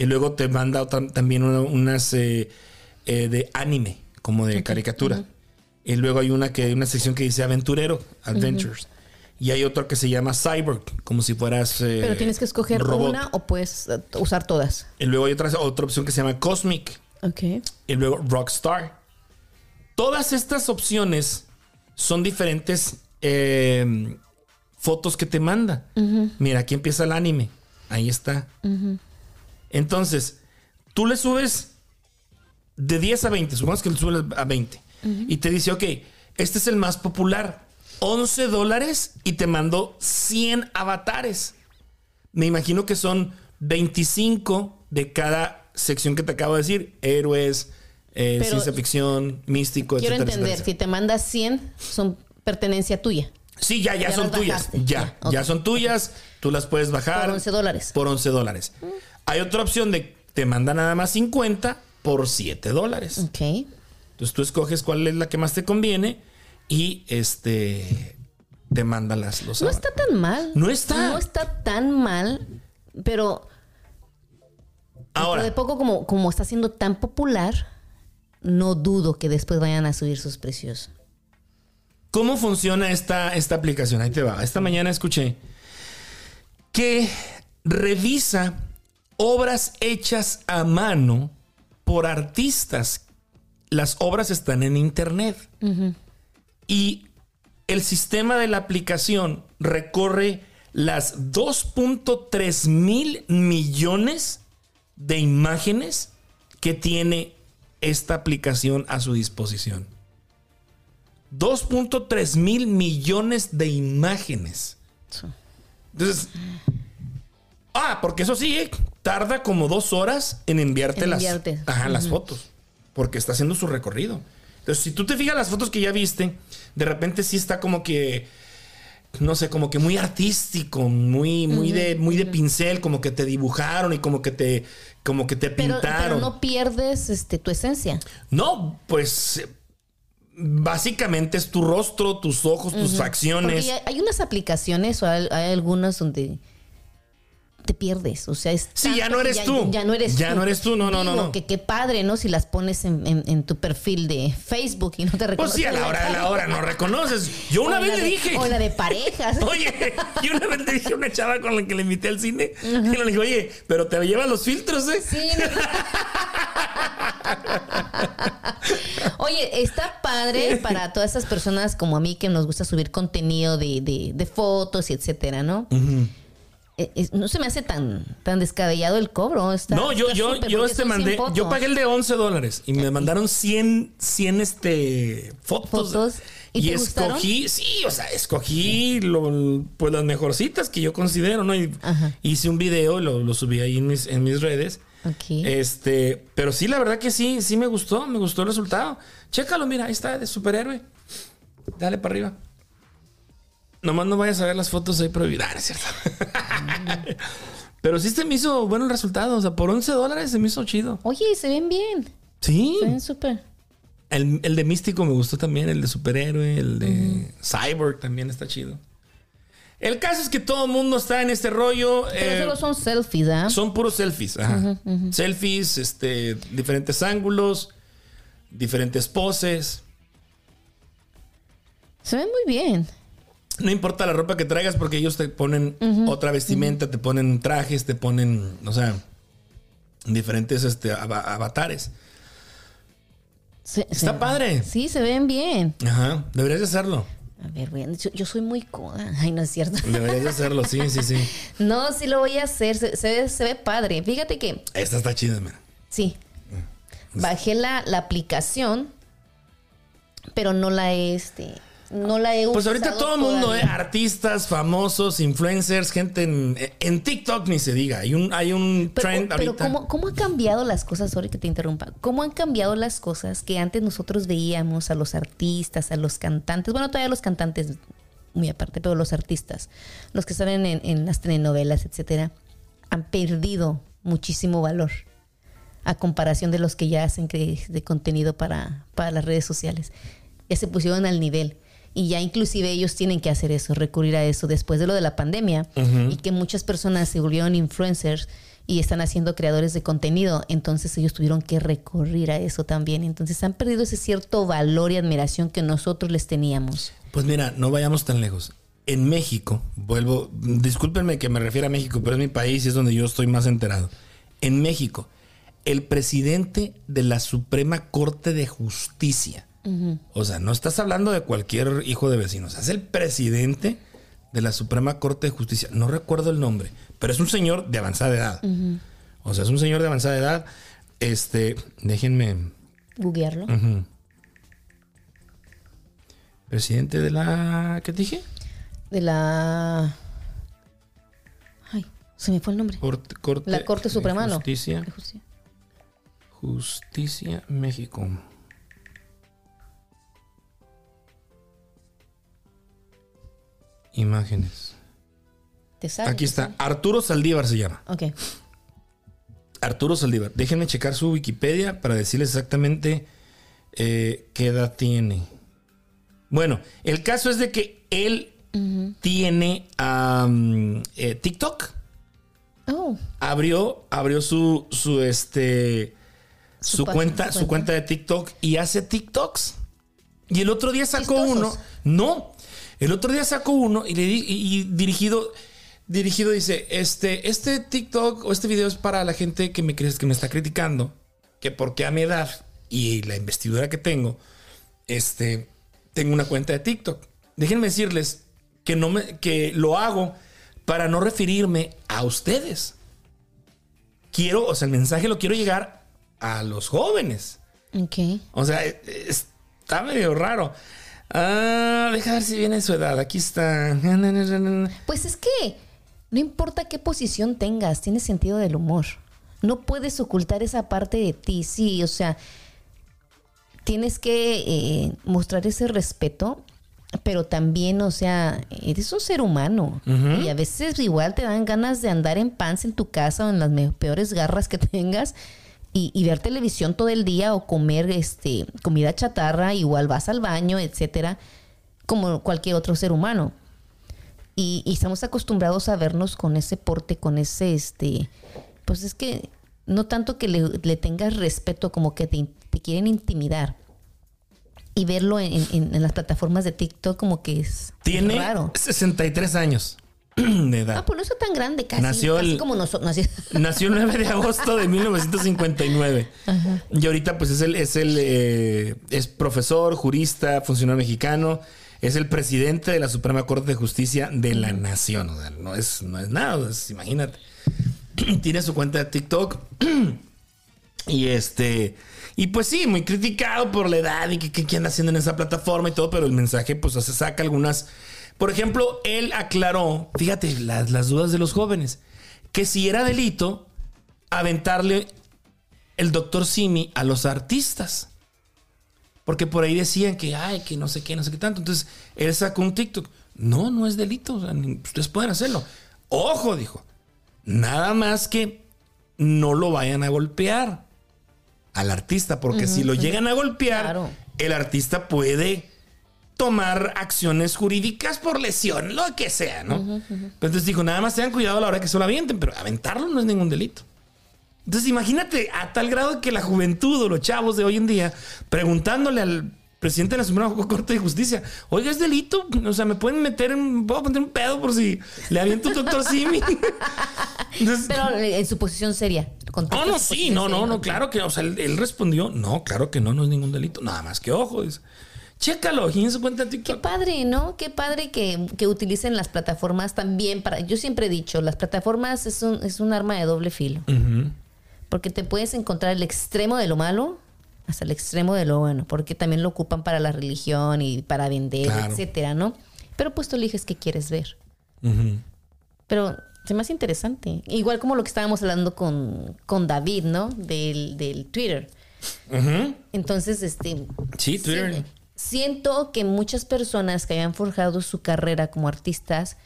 Y luego te manda otra- también una- unas eh, eh, de anime, como de caricatura. Y luego hay una que una sección que dice aventurero, adventures. Y hay otra que se llama cyborg, como si fueras eh, Pero tienes que escoger robot. una o puedes usar todas. Y luego hay otra, otra opción que se llama cosmic Ok. y luego Rockstar. Todas estas opciones son diferentes eh, fotos que te manda. Mira, aquí empieza el anime. Ahí está. Entonces, tú le subes de 10 a 20, supongamos que le subes a 20, y te dice, ok, este es el más popular, 11 dólares y te mandó 100 avatares. Me imagino que son 25 de cada sección que te acabo de decir, héroes, eh, ciencia ficción, místico, Quiero etcétera, entender, etcétera, si te mandas 100, son pertenencia tuya. Sí, ya, ya, Ya son tuyas. bajaste. Ya, Ya, ya ok. son tuyas. Tú las puedes bajar. Por 11 dólares. Por 11 dólares. Hay otra opción de te manda nada más 50 por 7 dólares. Ok. Entonces tú escoges cuál es la que más te conviene y este te manda las los No está tan mal. No está. No está tan mal, pero Ahora, de poco como, como está siendo tan popular, no dudo que después vayan a subir sus precios. ¿cómo funciona esta, esta aplicación? Ahí te va. Esta mañana escuché que revisa obras hechas a mano por artistas. Las obras están en internet. Y el sistema de la aplicación recorre las 2.3 mil millones de imágenes que tiene esta aplicación a su disposición. 2.3 mil millones de imágenes. Entonces, ah, porque eso sí, eh, tarda como dos horas en enviarte, En las, enviarte. ajá, las fotos, porque está haciendo su recorrido. Entonces, si tú te fijas las fotos que ya viste, de repente sí está como que, no sé, como que muy artístico, muy, muy de, muy de pincel, como que te dibujaron y como que te, como que te Pero, pintaron. pero no pierdes este, tu esencia. No, pues básicamente es tu rostro, tus ojos, tus facciones. hay, hay unas aplicaciones o hay, hay algunas donde te pierdes. O sea, es Sí, ya no eres tú. Ya no eres Ya tú. no eres tú, no, no, no, Digo no. Que qué padre, ¿no? Si las pones en, en- en tu perfil de Facebook y no te Pues reconoces. sí, a la hora de la hora no reconoces. Yo una O vez le de- dije. O la de parejas. Oye, yo una vez le dije a una chava con la que le invité al cine. Y le dije, oye, pero te llevas los filtros, ¿eh? Sí. Oye, está padre para todas esas personas como a mí que nos gusta subir contenido de, de- de fotos y etcétera, ¿no? Eh, es- no se me hace tan, tan descabellado el cobro. está- no, yo, yo, yo este son 100 mandé, yo pagué el de 11 dólares y me mandaron 100, 100 este, fotos. Fotos. ¿Y gustaron? escogí, sí, o sea, escogí lo- pues las mejorcitas que yo considero, ¿no? Y Ajá. hice un video, lo, lo subí ahí en mis, en mis redes. Este, pero sí, la verdad que sí, sí me gustó, me gustó el resultado. Chécalo, mira, ahí está, de superhéroe. Dale para arriba. Nomás no vayas a ver las fotos ahí prohibidas, ¿no es cierto? Pero sí se me hizo bueno el resultado. O sea, por 11 dólares se me hizo chido. Oye, se ven bien. Sí. Se ven súper. El, el de Místico me gustó también. El de Superhéroe. El de Cyborg también está chido. El caso es que todo el mundo está en este rollo. Pero eh, solo son selfies, ¿ah? son puros selfies. Ajá. Selfies, este, diferentes ángulos, diferentes poses. Se ven muy bien. No importa la ropa que traigas porque ellos te ponen otra vestimenta, te ponen trajes, te ponen, o sea, diferentes este, ava- avatares. Se- Está se- padre. Sí, se ven bien. Ajá, deberías de hacerlo. A ver, voy a- yo, yo soy muy coda. Ay, no es cierto. Deberías de hacerlo, sí, sí, sí. No, sí lo voy a hacer. Se, se ve, se ve padre. Fíjate que Esta está chida, mira. sí. Bajé la, la aplicación, pero no la he, este, no la he Pues ahorita usado todo el mundo, eh, artistas, famosos, influencers, gente en, en TikTok ni se diga. Hay un, hay un Pero, trend pero ahorita. ¿cómo, ¿cómo han cambiado las cosas? Sorry que te interrumpa. ¿Cómo han cambiado las cosas que antes nosotros veíamos a los artistas, a los cantantes? Bueno, todavía los cantantes, muy aparte, pero los artistas, los que salen en, en las telenovelas, etcétera, han perdido muchísimo valor a comparación de los que ya hacen de contenido para, para las redes sociales. Ya se pusieron al nivel. Y ya inclusive ellos tienen que hacer eso, recurrir a eso después de lo de la pandemia y que muchas personas se volvieron influencers y están haciendo creadores de contenido, entonces ellos tuvieron que recurrir a eso también. Entonces han perdido ese cierto valor y admiración que nosotros les teníamos. Pues mira, no vayamos tan lejos. En México, vuelvo, discúlpenme que me refiera a México, pero es mi país y es donde yo estoy más enterado. En México, el presidente de la Suprema Corte de Justicia, o sea, no estás hablando de cualquier hijo de vecinos, es el presidente de la Suprema Corte de Justicia. No recuerdo el nombre, pero es un señor de avanzada edad. O sea, es un señor de avanzada edad. Este, déjenme. Googlearlo. Presidente de la. ¿Qué te dije? De la... Ay, se me fue el nombre. Corte, Corte La Corte de Suprema, ¿no? De justicia. Justicia México. Imágenes. ¿Te sale? Aquí ¿Te está. sale? Arturo Saldívar se llama. Ok. Arturo Saldívar. Déjenme checar su Wikipedia para decirles exactamente eh, qué edad tiene. Bueno, el caso es de que él tiene eh, TikTok. Oh, Abrió, abrió su, su este Su cuenta, su su cuenta. cuenta de TikTok y hace TikToks. Y el otro día sacó uno. No, el otro día sacó uno y le di- y, y dirigido dirigido dice, este este TikTok o este video es para la gente que me que me está criticando, que porque a mi edad y la investidura que tengo, este tengo una cuenta de TikTok. Déjenme decirles que no me que lo hago para no referirme a ustedes. Quiero, o sea, el mensaje lo quiero llegar a los jóvenes. ok. O sea, eh, está medio raro. Ah, deja ver si viene su edad. Aquí está. Pues es que no importa qué posición tengas, tienes sentido del humor. No puedes ocultar esa parte de ti, sí, o sea, tienes que eh, mostrar ese respeto, pero también, o sea, eres un ser humano y a veces igual te dan ganas de andar en pants en tu casa o en las peores garras que tengas. Y, y ver televisión todo el día o comer este comida chatarra, igual vas al baño, etcétera, como cualquier otro ser humano. Y, y estamos acostumbrados a vernos con ese porte, con ese, este, pues es que no tanto que le, le tengas respeto como que te, te quieren intimidar. Y verlo en, en- en las plataformas de TikTok como que es Tiene raro. 63 años de edad. Ah, pues no está tan grande, casi, Nació casi el- como nosotros. nació- Nació el 9 de agosto de 1959. Y ahorita pues es el, es el eh, es profesor, jurista, funcionario mexicano. Es el presidente de la Suprema Corte de Justicia de la Nación. O sea, no es, no es nada, es- imagínate. Tiene su cuenta de TikTok. Y este. Y pues sí, muy criticado por la edad y que, que- que anda haciendo en esa plataforma y todo, pero el mensaje, pues se saca algunas. Por ejemplo, él aclaró, fíjate, las, las dudas de los jóvenes, que si era delito aventarle el doctor Simi a los artistas. Porque por ahí decían que, ay, que no sé qué, no sé qué tanto. Entonces, él sacó un TikTok. No, no es delito. o sea, ni- ustedes pueden hacerlo. Ojo, dijo. Nada más que no lo vayan a golpear al artista, porque si lo llegan a golpear, Claro. el artista puede tomar acciones jurídicas por lesión, lo que sea, ¿no? Entonces dijo, nada más tengan cuidado a la hora que se lo avienten, pero aventarlo no es ningún delito. Entonces imagínate a tal grado que la juventud o los chavos de hoy en día preguntándole al presidente de la Suprema Corte de Justicia, oiga, es delito, o sea, me pueden meter en, puedo poner un pedo por si le aviento un doctor Simi. Entonces, Pero eh, en su posición seria. no, no, sí, no, no, no, claro que, o sea, él, él respondió, no, claro que no, no es ningún delito, nada más que ojo, dice. Chécalo, y en su cuenta de Qué TikTok. padre, ¿no? Qué padre que, que utilicen las plataformas también para... Yo siempre he dicho, las plataformas es un, es un arma de doble filo. Porque te puedes encontrar el extremo de lo malo hasta el extremo de lo bueno. Porque también lo ocupan para la religión y para vender, Claro. etcétera, ¿no? Pero pues tú eliges qué quieres ver. Pero se me hace interesante. Igual como lo que estábamos hablando con, con David, ¿no? Del, del Twitter. Entonces, este... Sí, Twitter. Si- Siento que muchas personas que hayan forjado su carrera como artistas,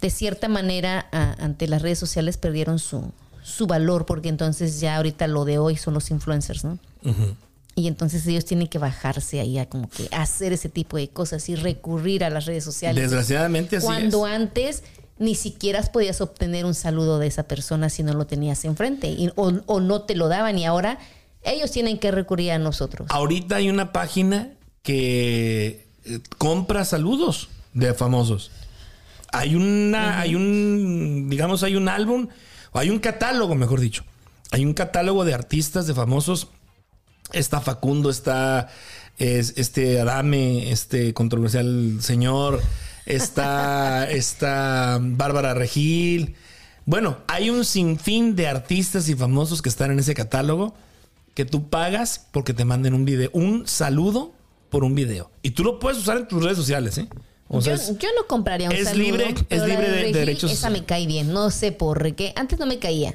de cierta manera, a- ante las redes sociales perdieron su, su valor, porque entonces ya ahorita lo de hoy son los influencers, ¿no? Y entonces ellos tienen que bajarse ahí a como que hacer ese tipo de cosas y recurrir a las redes sociales. Desgraciadamente así Cuando es. antes ni siquiera podías obtener un saludo de esa persona si no lo tenías enfrente y- o, o no te lo daban y ahora ellos tienen que recurrir a nosotros. Ahorita hay una página que eh, compra saludos de famosos. Hay una, hay un, digamos, hay un álbum, o hay un catálogo, mejor dicho. Hay un catálogo de artistas, de famosos. Está Facundo, está es- este Adame, este controversial señor, está, está Bárbara Regil. Bueno, hay un sinfín de artistas y famosos que están en ese catálogo que tú pagas porque te manden un video, un saludo por un video. Y tú lo puedes usar en tus redes sociales, ¿eh? O sea, yo, yo no compraría un es saludo, libre- es libre de Regil, derechos. Esa me cae bien, no sé por qué. Antes no me caía.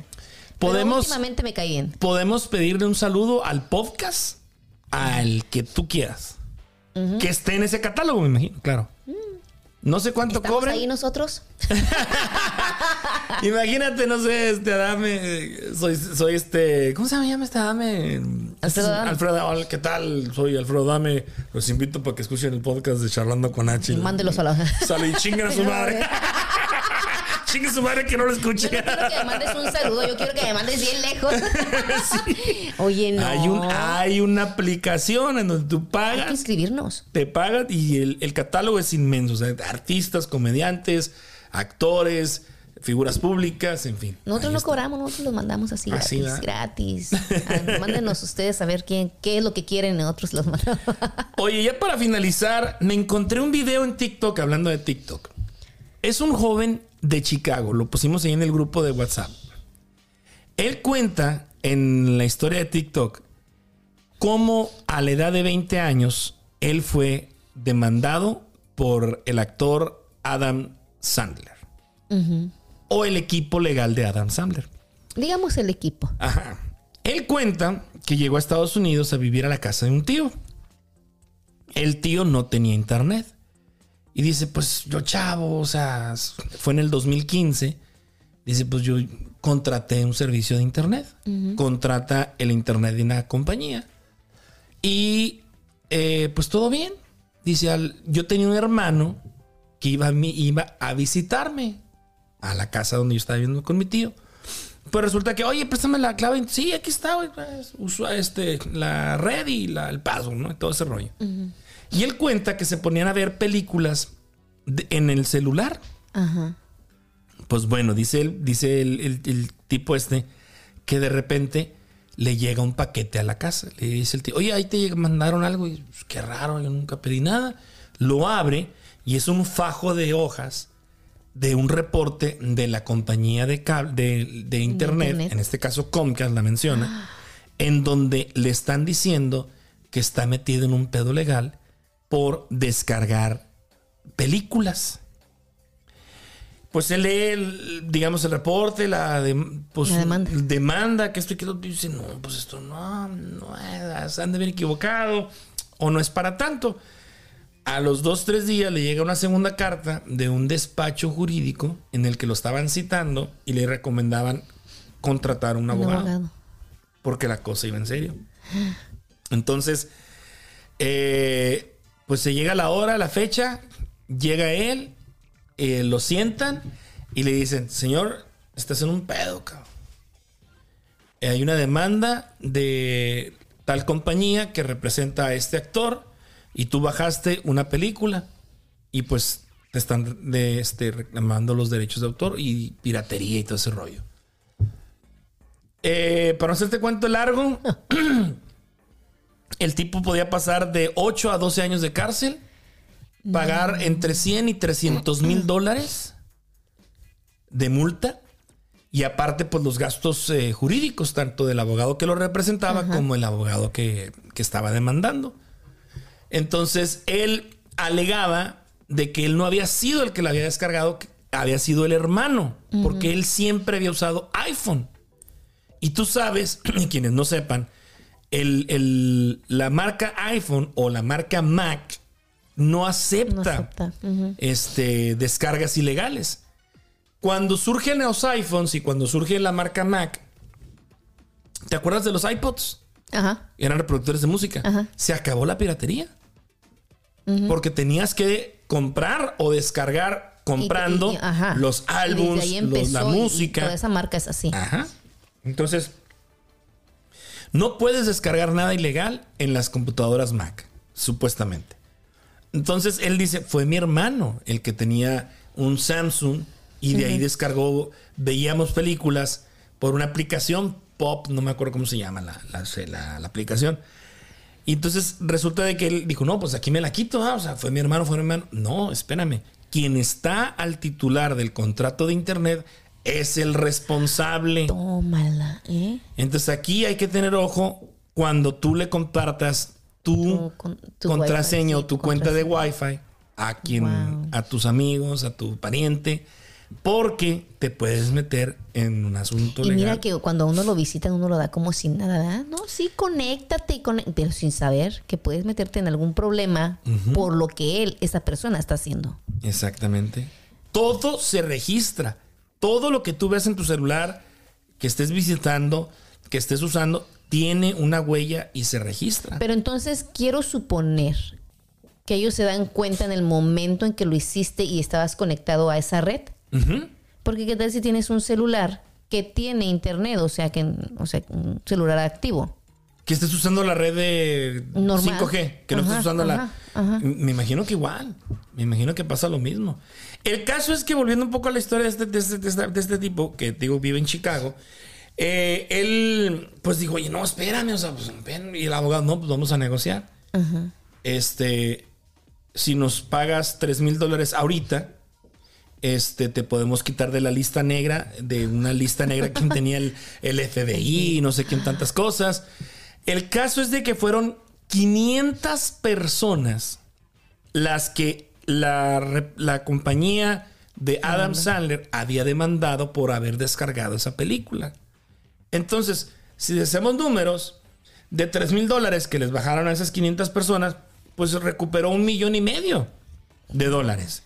Pero Podemos- últimamente me cae bien. podemos pedirle un saludo al podcast, al que tú quieras. Que esté en ese catálogo, me imagino, claro. No sé cuánto ¿Estamos cobran. ahí nosotros? Imagínate, no sé, este Adame, eh, soy, soy este, ¿cómo se llama este Adame? Alfredo Adame. Alfredo, hola, ¿qué tal? Soy Alfredo Adame. Los invito para que escuchen el podcast de Charlando con H. Y mándelos a la- Sale y chingan a su madre. Chingue su madre que no lo escuche. Yo no quiero que me mandes un saludo, yo quiero que me mandes bien lejos. Oye, no. Hay, un, hay una aplicación en donde tú Hay que pagas, inscribirnos. te pagan y el, el catálogo es inmenso. O sea, artistas, comediantes, actores, figuras públicas, en fin. Nosotros no cobramos, nosotros los mandamos así, Así, gratis, ¿verdad? gratis. Ah, mándenos ustedes a ver quién, qué es lo que quieren, nosotros los mandamos. Oye, ya para finalizar, me encontré un video en TikTok hablando de TikTok. Es un joven de Chicago, lo pusimos ahí en el grupo de WhatsApp. Él cuenta en la historia de TikTok cómo a la edad de 20 años él fue demandado por el actor Adam Sandler o el equipo legal de Adam Sandler. Digamos el equipo. Ajá. Él cuenta que llegó a Estados Unidos a vivir a la casa de un tío. El tío no tenía internet. Y dice, pues yo chavo, o sea, fue en el 2015. Dice, pues yo contraté un servicio de internet. Contrata el internet de una compañía. Y eh, pues todo bien. Dice, al- yo tenía un hermano que iba a, mi- iba a visitarme a la casa donde yo estaba viviendo con mi tío. Pues resulta que, oye, préstame la clave. Sí, aquí está, güey. pues, usa este, la red y la- el password, ¿no? Todo ese rollo. Y él cuenta que se ponían a ver películas de- en el celular. Ajá. Pues bueno, dice él, dice el, el- el tipo este que de repente le llega un paquete a la casa. Le dice el tío, oye, ahí te mandaron algo. Y pues, qué raro, yo nunca pedí nada. Lo abre y es un fajo de hojas de un reporte de la compañía de, cab- de, de internet, internet. en este caso Comcast la menciona, en donde le están diciendo que está metido en un pedo legal por descargar películas. Pues él lee, el, digamos, el reporte, la, de- pues, La demanda. demanda, que esto y que lo dice, no, pues esto no, no, es, se han de haber equivocado, o no es para tanto. A los dos, tres días le llega una segunda carta de un despacho jurídico en el que lo estaban citando y le recomendaban contratar un abogado, Porque la cosa iba en serio. Entonces, eh, pues se llega la hora, la fecha, llega él, eh, lo sientan y le dicen, señor, estás en un pedo, cabrón. Hay una demanda de tal compañía que representa a este actor y tú bajaste una película y pues te están este, reclamando los derechos de autor y piratería y todo ese rollo. Eh, para no hacerte cuento largo, el tipo podía pasar de 8 a 12 años de cárcel, pagar entre 100 y 300 mil dólares de multa y aparte, pues los gastos eh, jurídicos, tanto del abogado que lo representaba como el abogado que, estaba demandando. Entonces, él alegaba de que él no había sido el que la había descargado, había sido el hermano, porque él siempre había usado iPhone. Y tú sabes, y quienes no sepan, el, la marca iPhone o la marca Mac no acepta, este, descargas ilegales. Cuando surgen los iPhones y cuando surge la marca Mac, ¿te acuerdas de los iPods? Ajá. Eran reproductores de música. Ajá. Se acabó la piratería. Porque tenías que comprar o descargar comprando los álbumes, la música. toda esa marca es así. Ajá. Entonces, no puedes descargar nada ilegal en las computadoras Mac, supuestamente. Entonces él dice, fue mi hermano el que tenía un Samsung y de ahí descargó, veíamos películas por una aplicación pop, no me acuerdo cómo se llama la, la, aplicación. Y entonces resulta de que él dijo, no, pues aquí me la quito, o sea, fue mi hermano, fue mi hermano. No, espérame, quien está al titular del contrato de internet es el responsable. Tómala, ¿eh? Entonces aquí hay que tener ojo cuando tú le compartas tu, contraseña o tu cuenta de Wi-Fi a quien, a tus amigos, a tu pariente porque te puedes meter en un asunto y mira que cuando uno lo visita, uno lo da como sin nada, ¿verdad? No, sí, conéctate, pero sin saber que puedes meterte en algún problema por lo que él, esa persona, está haciendo. Exactamente. Todo se registra. Todo lo que tú ves en tu celular, que estés visitando, que estés usando, tiene una huella y se registra. Pero entonces quiero suponer que ellos se dan cuenta en el momento en que lo hiciste y estabas conectado a esa red. Porque qué tal si tienes un celular que tiene internet, o sea, que o sea, un celular activo. Que estés usando la red de 5G, que no estés usando la... Me imagino que igual, me imagino que pasa lo mismo. El caso es que volviendo un poco a la historia de este, este, este, este tipo, que digo, vive en Chicago, eh, él pues dijo, oye, no, espérame, o sea, pues ven, y el abogado, no, pues vamos a negociar. Este, si nos pagas 3 mil dólares ahorita, este, te podemos quitar de la lista negra, de una lista negra quien tenía el, el FBI no sé quién tantas cosas. El caso es de que fueron 500 personas las que la, la compañía de Adam Sandler había demandado por haber descargado esa película. Entonces, si hacemos números de 3 mil dólares que les bajaron a esas 500 personas, pues recuperó un millón y medio de dólares.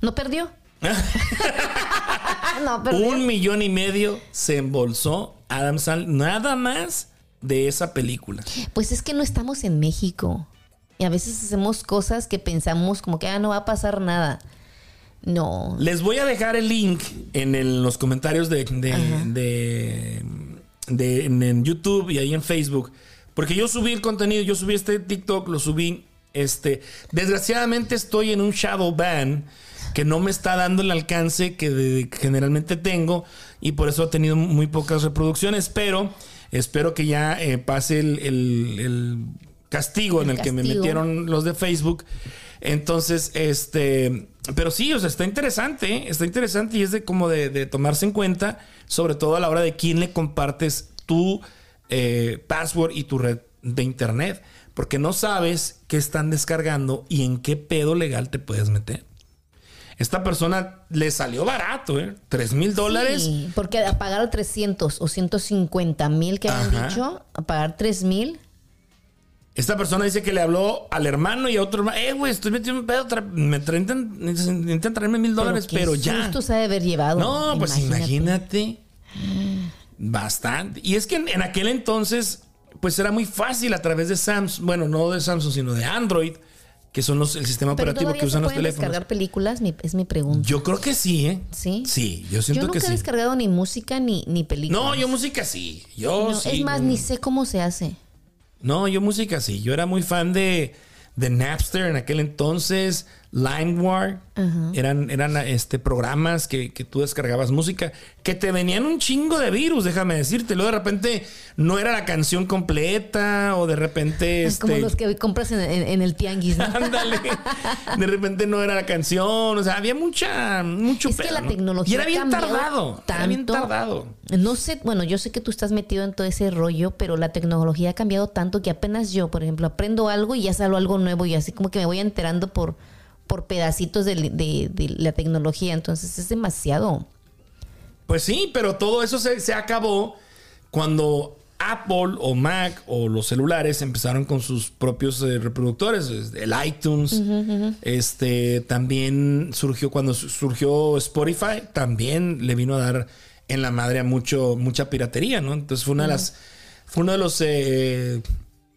¿No perdió? no perdió. Un millón y medio se embolsó Adam Sandler nada más de esa película. Pues es que no estamos en México. Y a veces hacemos cosas que pensamos como que ah, no va a pasar nada. No. Les voy a dejar el link en los comentarios de, de, de, en, YouTube y ahí en Facebook. Porque yo subí el contenido, yo subí este TikTok, lo subí. Este, desgraciadamente estoy en un shadow ban que no me está dando el alcance que generalmente tengo y por eso ha tenido muy pocas reproducciones, pero espero que ya eh, pase el, castigo en el que me metieron los de Facebook. Entonces, este, pero sí, o sea, está interesante, ¿eh? está interesante y es de como de, tomarse en cuenta, sobre todo a la hora de quién le compartes tu eh, password y tu red de internet, porque no sabes qué están descargando y en qué pedo legal te puedes meter. Esta persona le salió barato, ¿eh? 3 mil dólares. Sí, porque a pagar 300 o 150 mil que habían dicho, a pagar 3 mil. Esta persona dice que le habló al hermano y a otro hermano. Eh, güey, estoy metido en un pedo. Me intentan, intentan traerme mil dólares, qué pero, ya. se ha de haber llevado. No, pues imagínate. Bastante. Y es que en, en aquel entonces, pues era muy fácil a través de Samsung. Bueno, no de Samsung, sino de Android, que son los, el sistema Pero operativo que usan los teléfonos. descargar películas, Mi- es mi pregunta. Yo creo que sí, ¿eh? ¿Sí? Sí, yo Yo siento nunca que he sí. descargado ni música ni, ni películas. No, yo música sí. Yo No, sí. es más, no. ni sé cómo se hace. No, yo música sí. Yo era muy fan de, de Napster en aquel entonces, LimeWire. Eran, eran este, programas que, que tú descargabas música que te venían un chingo de virus, déjame decirte. Luego de repente no era la canción completa o de repente... Es como este, los que compras en, en- en el tianguis, ¿no? Ándale. De repente no era la canción. O sea, había mucha, mucho Es que la ¿no? tecnología Y era bien tardado. Era bien tanto. tardado. No sé, bueno, yo sé que tú estás metido en todo ese rollo, pero la tecnología ha cambiado tanto que apenas yo, por ejemplo, aprendo algo y ya salgo algo nuevo y así como que me voy enterando por, por pedacitos de, de- de la tecnología. Entonces es demasiado. Pues sí, pero todo eso se, se acabó cuando Apple o Mac o los celulares empezaron con sus propios eh, reproductores, el iTunes, este también surgió cuando su- surgió Spotify, también le vino a dar en la madre a mucho mucha piratería, ¿no? Entonces fue una de las fue uno de los eh,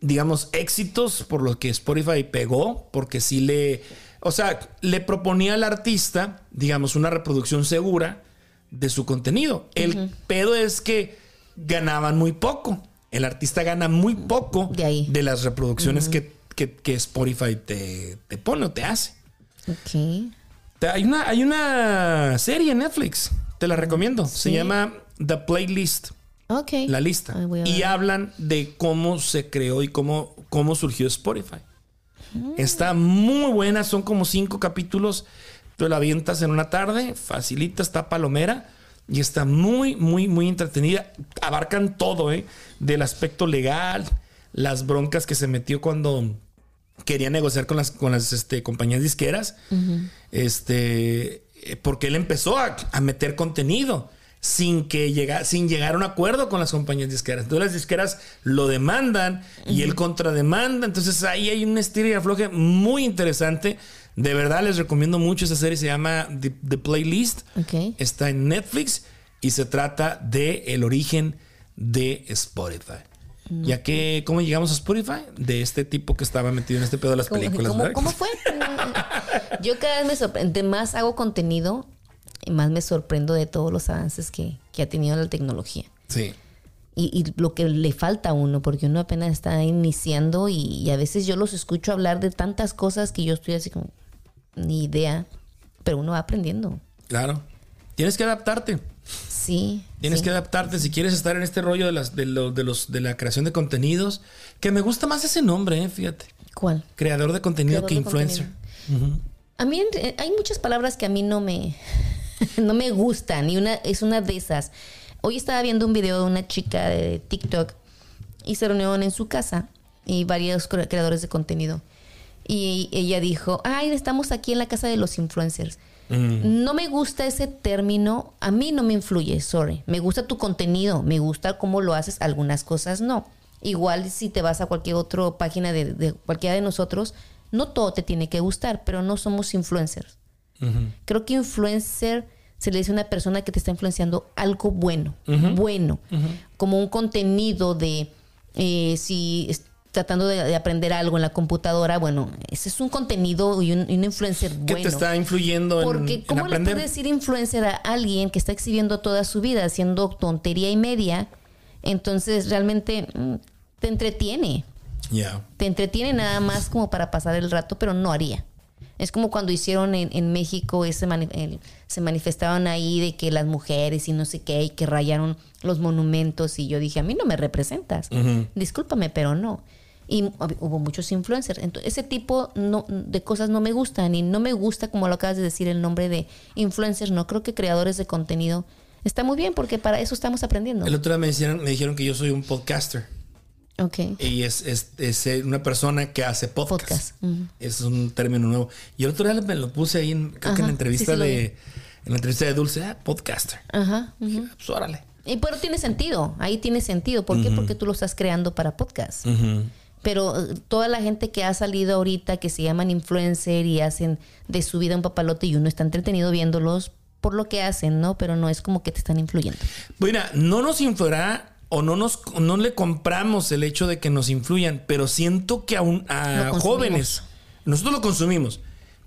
digamos éxitos por los que Spotify pegó, porque sí le o sea, le proponía al artista, digamos, una reproducción segura de su contenido. El pedo es que ganaban muy poco. El artista gana muy poco De ahí. las reproducciones que, que- que Spotify te, te pone o te hace. Ok. Hay una, hay una serie en Netflix, te la recomiendo. Se llama The Playlist, Ok. la lista. Y hablan de cómo se creó y cómo, cómo surgió Spotify. Está muy buena, son como cinco capítulos. Tú la avientas en una tarde, facilita, está palomera y está muy, muy, muy entretenida. Abarcan todo, ¿eh? Del aspecto legal, las broncas que se metió cuando quería negociar con las, con las este, compañías disqueras. Este, eh, porque él empezó a, a meter contenido sin que llega, sin llegar a un acuerdo con las compañías disqueras. Entonces las disqueras lo demandan y él contrademanda. Entonces ahí hay un estilo y afloje muy interesante. De verdad les recomiendo mucho esa serie. Se llama The, The Playlist. Ok. Está en Netflix y se trata de el origen de Spotify. Ya que, ¿cómo llegamos a Spotify? De este tipo que estaba metido en este pedo de las ¿Cómo, películas. cómo- cómo fue? Yo cada vez me sorprendo, más hago contenido, y más me sorprendo de todos los avances que, que ha tenido la tecnología. Sí. Y, y lo que le falta a uno, porque uno apenas está iniciando y, y a veces yo los escucho hablar de tantas cosas que yo estoy así como, ni idea, pero uno va aprendiendo. Claro. Tienes que adaptarte. Sí. Tienes sí. que adaptarte si quieres estar en este rollo de las de, lo- de los de la creación de contenidos, que me gusta más ese nombre, eh, fíjate. ¿Cuál? Creador de contenido Creador que de influencer. A mí hay muchas palabras que a mí no me, no me gustan y una es una de esas. Hoy estaba viendo un video de una chica de TikTok y se reunieron en su casa y varios cre- creadores de contenido. Y ella dijo, ay, estamos aquí en la casa de los influencers. No me gusta ese término, a mí no me influye, sorry. Me gusta tu contenido, me gusta cómo lo haces, algunas cosas no. Igual si te vas a cualquier otra página de, de cualquiera de nosotros, no todo te tiene que gustar, pero no somos influencers. Creo que influencer se le dice a una persona que te está influenciando algo bueno, bueno, como un contenido de eh, si tratando de, de aprender algo en la computadora, bueno, ese es un contenido y un, influencer Que bueno. te está influyendo en, Porque en ¿cómo le aprender. puedes decir influencer a alguien que está exhibiendo toda su vida haciendo tontería y media? Entonces realmente mm, te entretiene. Ya. Te entretiene nada más como para pasar el rato, pero no haría. Es como cuando hicieron en, en México, ese mani- el- se manifestaban ahí de que las mujeres y no sé qué, y que rayaron los monumentos. Y yo dije, a mí no me representas. Discúlpame, pero no. Y hub- hubo muchos influencers. Entonces, ese tipo no, de cosas no me gustan. Y no me gusta, como lo acabas de decir, el nombre de influencers. No creo que creadores de contenido está muy bien, porque para eso estamos aprendiendo. El otro día me me dijeron que yo soy un podcaster. Ok. Y es, es, es, eh, una persona que hace podcast. Es un término nuevo. Y el otro día me lo puse ahí, en, creo que en la entrevista sí, sí de. En la entrevista de Dulce, ah, podcaster. Ajá. Dije, Pues órale. Y pero tiene sentido, ahí tiene sentido. ¿Por qué? Porque tú lo estás creando para podcast. Pero eh, toda la gente que ha salido ahorita, que se llaman influencer y hacen de su vida un papalote y uno está entretenido viéndolos por lo que hacen, ¿no? Pero no es como que te están influyendo. Bueno, no nos influirá o no nos no le compramos el hecho de que nos influyan, pero siento que a, un- a jóvenes, nosotros lo consumimos,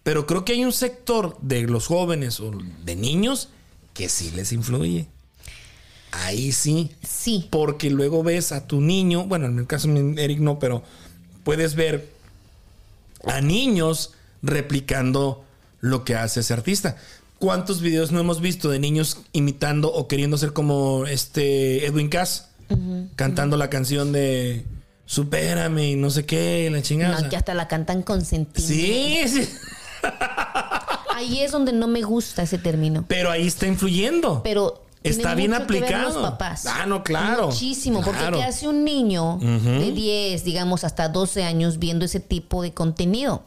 pero creo que hay un sector de los jóvenes o de niños que sí les influye. Ahí sí. Sí. Porque luego ves a tu niño, bueno, en el caso de Eric no, pero puedes ver a niños replicando lo que hace ese artista. ¿Cuántos videos no hemos visto de niños imitando o queriendo ser como este Edwin Cass? Cantando la canción de Supérame y no sé qué, la chingada. No, que hasta la cantan con sentimiento. sí, sí. Ahí es donde no me gusta ese término. Pero ahí está influyendo. Pero Está bien aplicado. los papás. Ah, no, claro. Muchísimo, porque. ¿qué hace un niño de 10, digamos, hasta 12 años viendo ese tipo de contenido?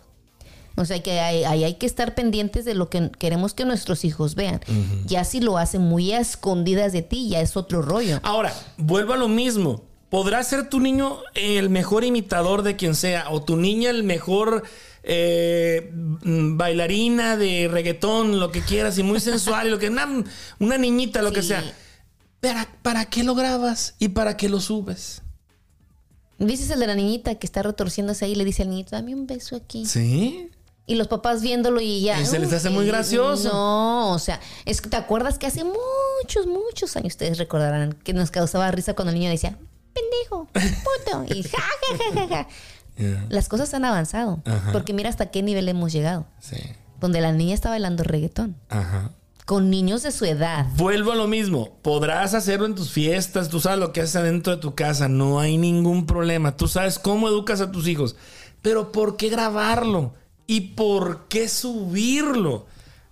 O sea que ahí hay, hay que estar pendientes de lo que queremos que nuestros hijos vean. Ya si lo hacen muy a escondidas de ti, ya es otro rollo. Ahora, vuelvo a lo mismo. Podrá ser tu niño el mejor imitador de quien sea, o tu niña el mejor eh, bailarina de reggaetón, lo que quieras, y muy sensual, y lo que una, una niñita, lo que sea. ¿Para, ¿Para qué lo grabas y para qué lo subes? Dices el de la niñita que está retorciéndose ahí y le dice al niñito, dame un beso aquí. Sí. Y los papás viéndolo y ya. Y se les hace "Uy, muy gracioso". No, o sea, es que te acuerdas que hace muchos, muchos años, ustedes recordarán, que nos causaba risa cuando el niño decía, pendejo, puto, y ja, ja, ja, ja, ja. Yeah. Las cosas han avanzado. Ajá. Porque mira hasta qué nivel hemos llegado. Sí. Donde la niña está bailando reggaetón. Ajá. Con niños de su edad. Vuelvo a lo mismo. Podrás hacerlo en tus fiestas. Tú sabes lo que haces adentro de tu casa. No hay ningún problema. Tú sabes cómo educas a tus hijos. Pero ¿por qué grabarlo? ¿Y por qué subirlo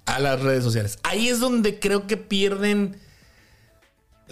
a las redes sociales? Ahí es donde creo que pierden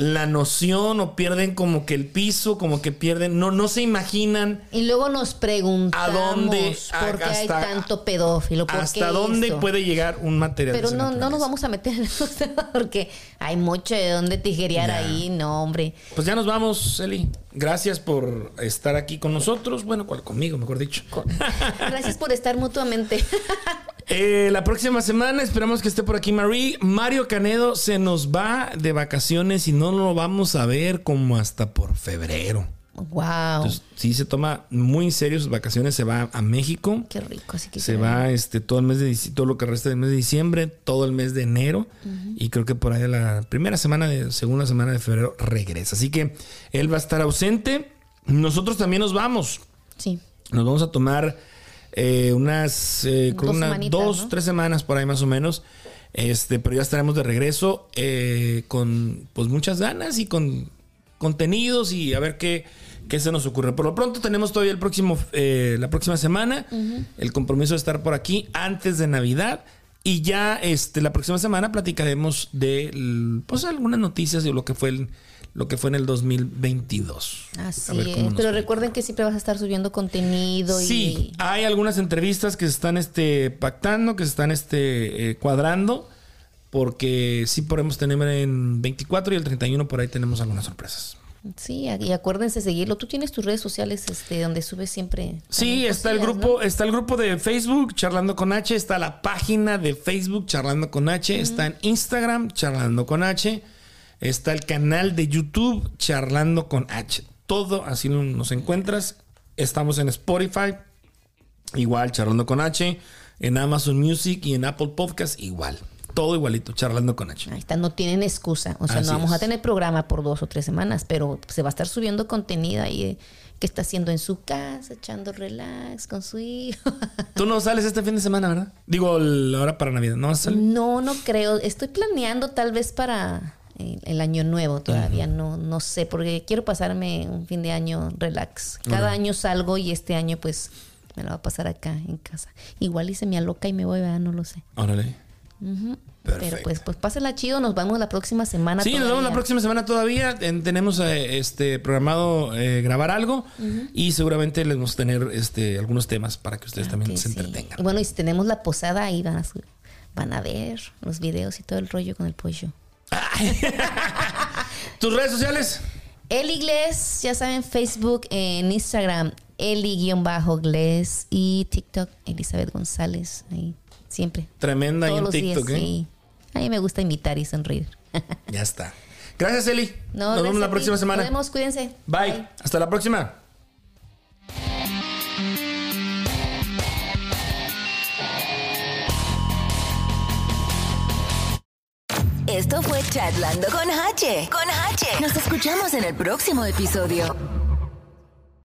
la noción o pierden como que el piso, como que pierden, no, no se imaginan Y luego nos preguntamos ¿A dónde? por qué hay Hasta- tanto pedófilo. ¿Por hasta qué dónde esto? puede llegar un material. Pero no, no nos vamos a meter en temas porque hay mucho de dónde tijerear ahí. No, hombre. Pues ya nos vamos, Eli. Gracias por estar aquí con nosotros. Bueno, conmigo, mejor dicho. Gracias por estar mutuamente. Eh, la próxima semana esperamos que esté por aquí Marie. Mario Canedo se nos va de vacaciones y no lo vamos a ver como hasta por febrero. wow. Entonces, sí se toma muy en serio sus vacaciones. Se va a México. Qué rico. Así que Se va este todo el mes de todo lo que resta del mes de diciembre, todo el mes de enero y creo que por ahí la primera semana de segunda semana de febrero regresa. Así que él va a estar ausente. Nosotros también nos vamos. Sí. Nos vamos a tomar eh, unas, eh, Dos semanitas, dos, ¿no? tres semanas por ahí más o menos. Este, pero ya estaremos de regreso eh, con pues muchas ganas y con contenidos y a ver qué, qué se nos ocurre. Por lo pronto tenemos todavía el próximo, eh, la próxima semana el compromiso de estar por aquí antes de Navidad. Y ya este, la próxima semana platicaremos de pues, algunas noticias de lo que fue el, lo que fue en el 2022. Así es. Pero recuerden que siempre vas a estar subiendo contenido Sí, y hay algunas entrevistas que se están este, pactando, que se están este, eh, cuadrando, porque sí podemos tener en 24 y el 31 por ahí tenemos algunas sorpresas. sí, y acuérdense seguirlo. Tú tienes tus redes sociales este donde subes siempre. Sí, está el grupo, está el grupo de Facebook Charlando con H, está la página de Facebook Charlando con H, está en Instagram Charlando con H, está el canal de YouTube Charlando con H. Todo así nos encuentras. Estamos en Spotify, igual Charlando con H, en Amazon Music y en Apple Podcast igual. Todo igualito, Charlando con H. Ahí está, no tienen excusa. O sea, Así no vamos es. a tener programa por dos o tres semanas, pero se va a estar subiendo contenido ahí eh, que está haciendo en su casa, echando relax con su hijo. Tú no sales este fin de semana, ¿verdad? Digo, la hora para Navidad. ¿No vas a salir? No, no creo. Estoy planeando tal vez para el, año nuevo todavía. No, no sé, porque quiero pasarme un fin de año relax. Cada año salgo y este año pues me lo va a pasar acá en casa. Igual y se me aloca y me voy, ¿verdad? No lo sé. Órale. Pero pues, pues pásenla chido, nos vemos la próxima semana. Sí, nos vemos la todavía. próxima semana todavía. En- tenemos eh, este programado eh, grabar algo y seguramente les vamos a tener este algunos temas para que ustedes también Que se sí. entretengan. Y bueno, y si tenemos la posada ahí van a, van a ver los videos y todo el rollo con el pollo. ¿Tus redes sociales? El Iglés, ya saben, Facebook, en Instagram, Eli-Gles y TikTok, Elizabeth González. Ahí, siempre. Tremenda Todos en los días, TikTok, ¿eh? sí. A mí me gusta imitar y sonreír. Ya está. Gracias, Eli. No, Nos vemos la próxima semana. Nos vemos, cuídense. Bye. Hasta la próxima. Esto fue Chatlando con H. Con H. Nos escuchamos en el próximo episodio.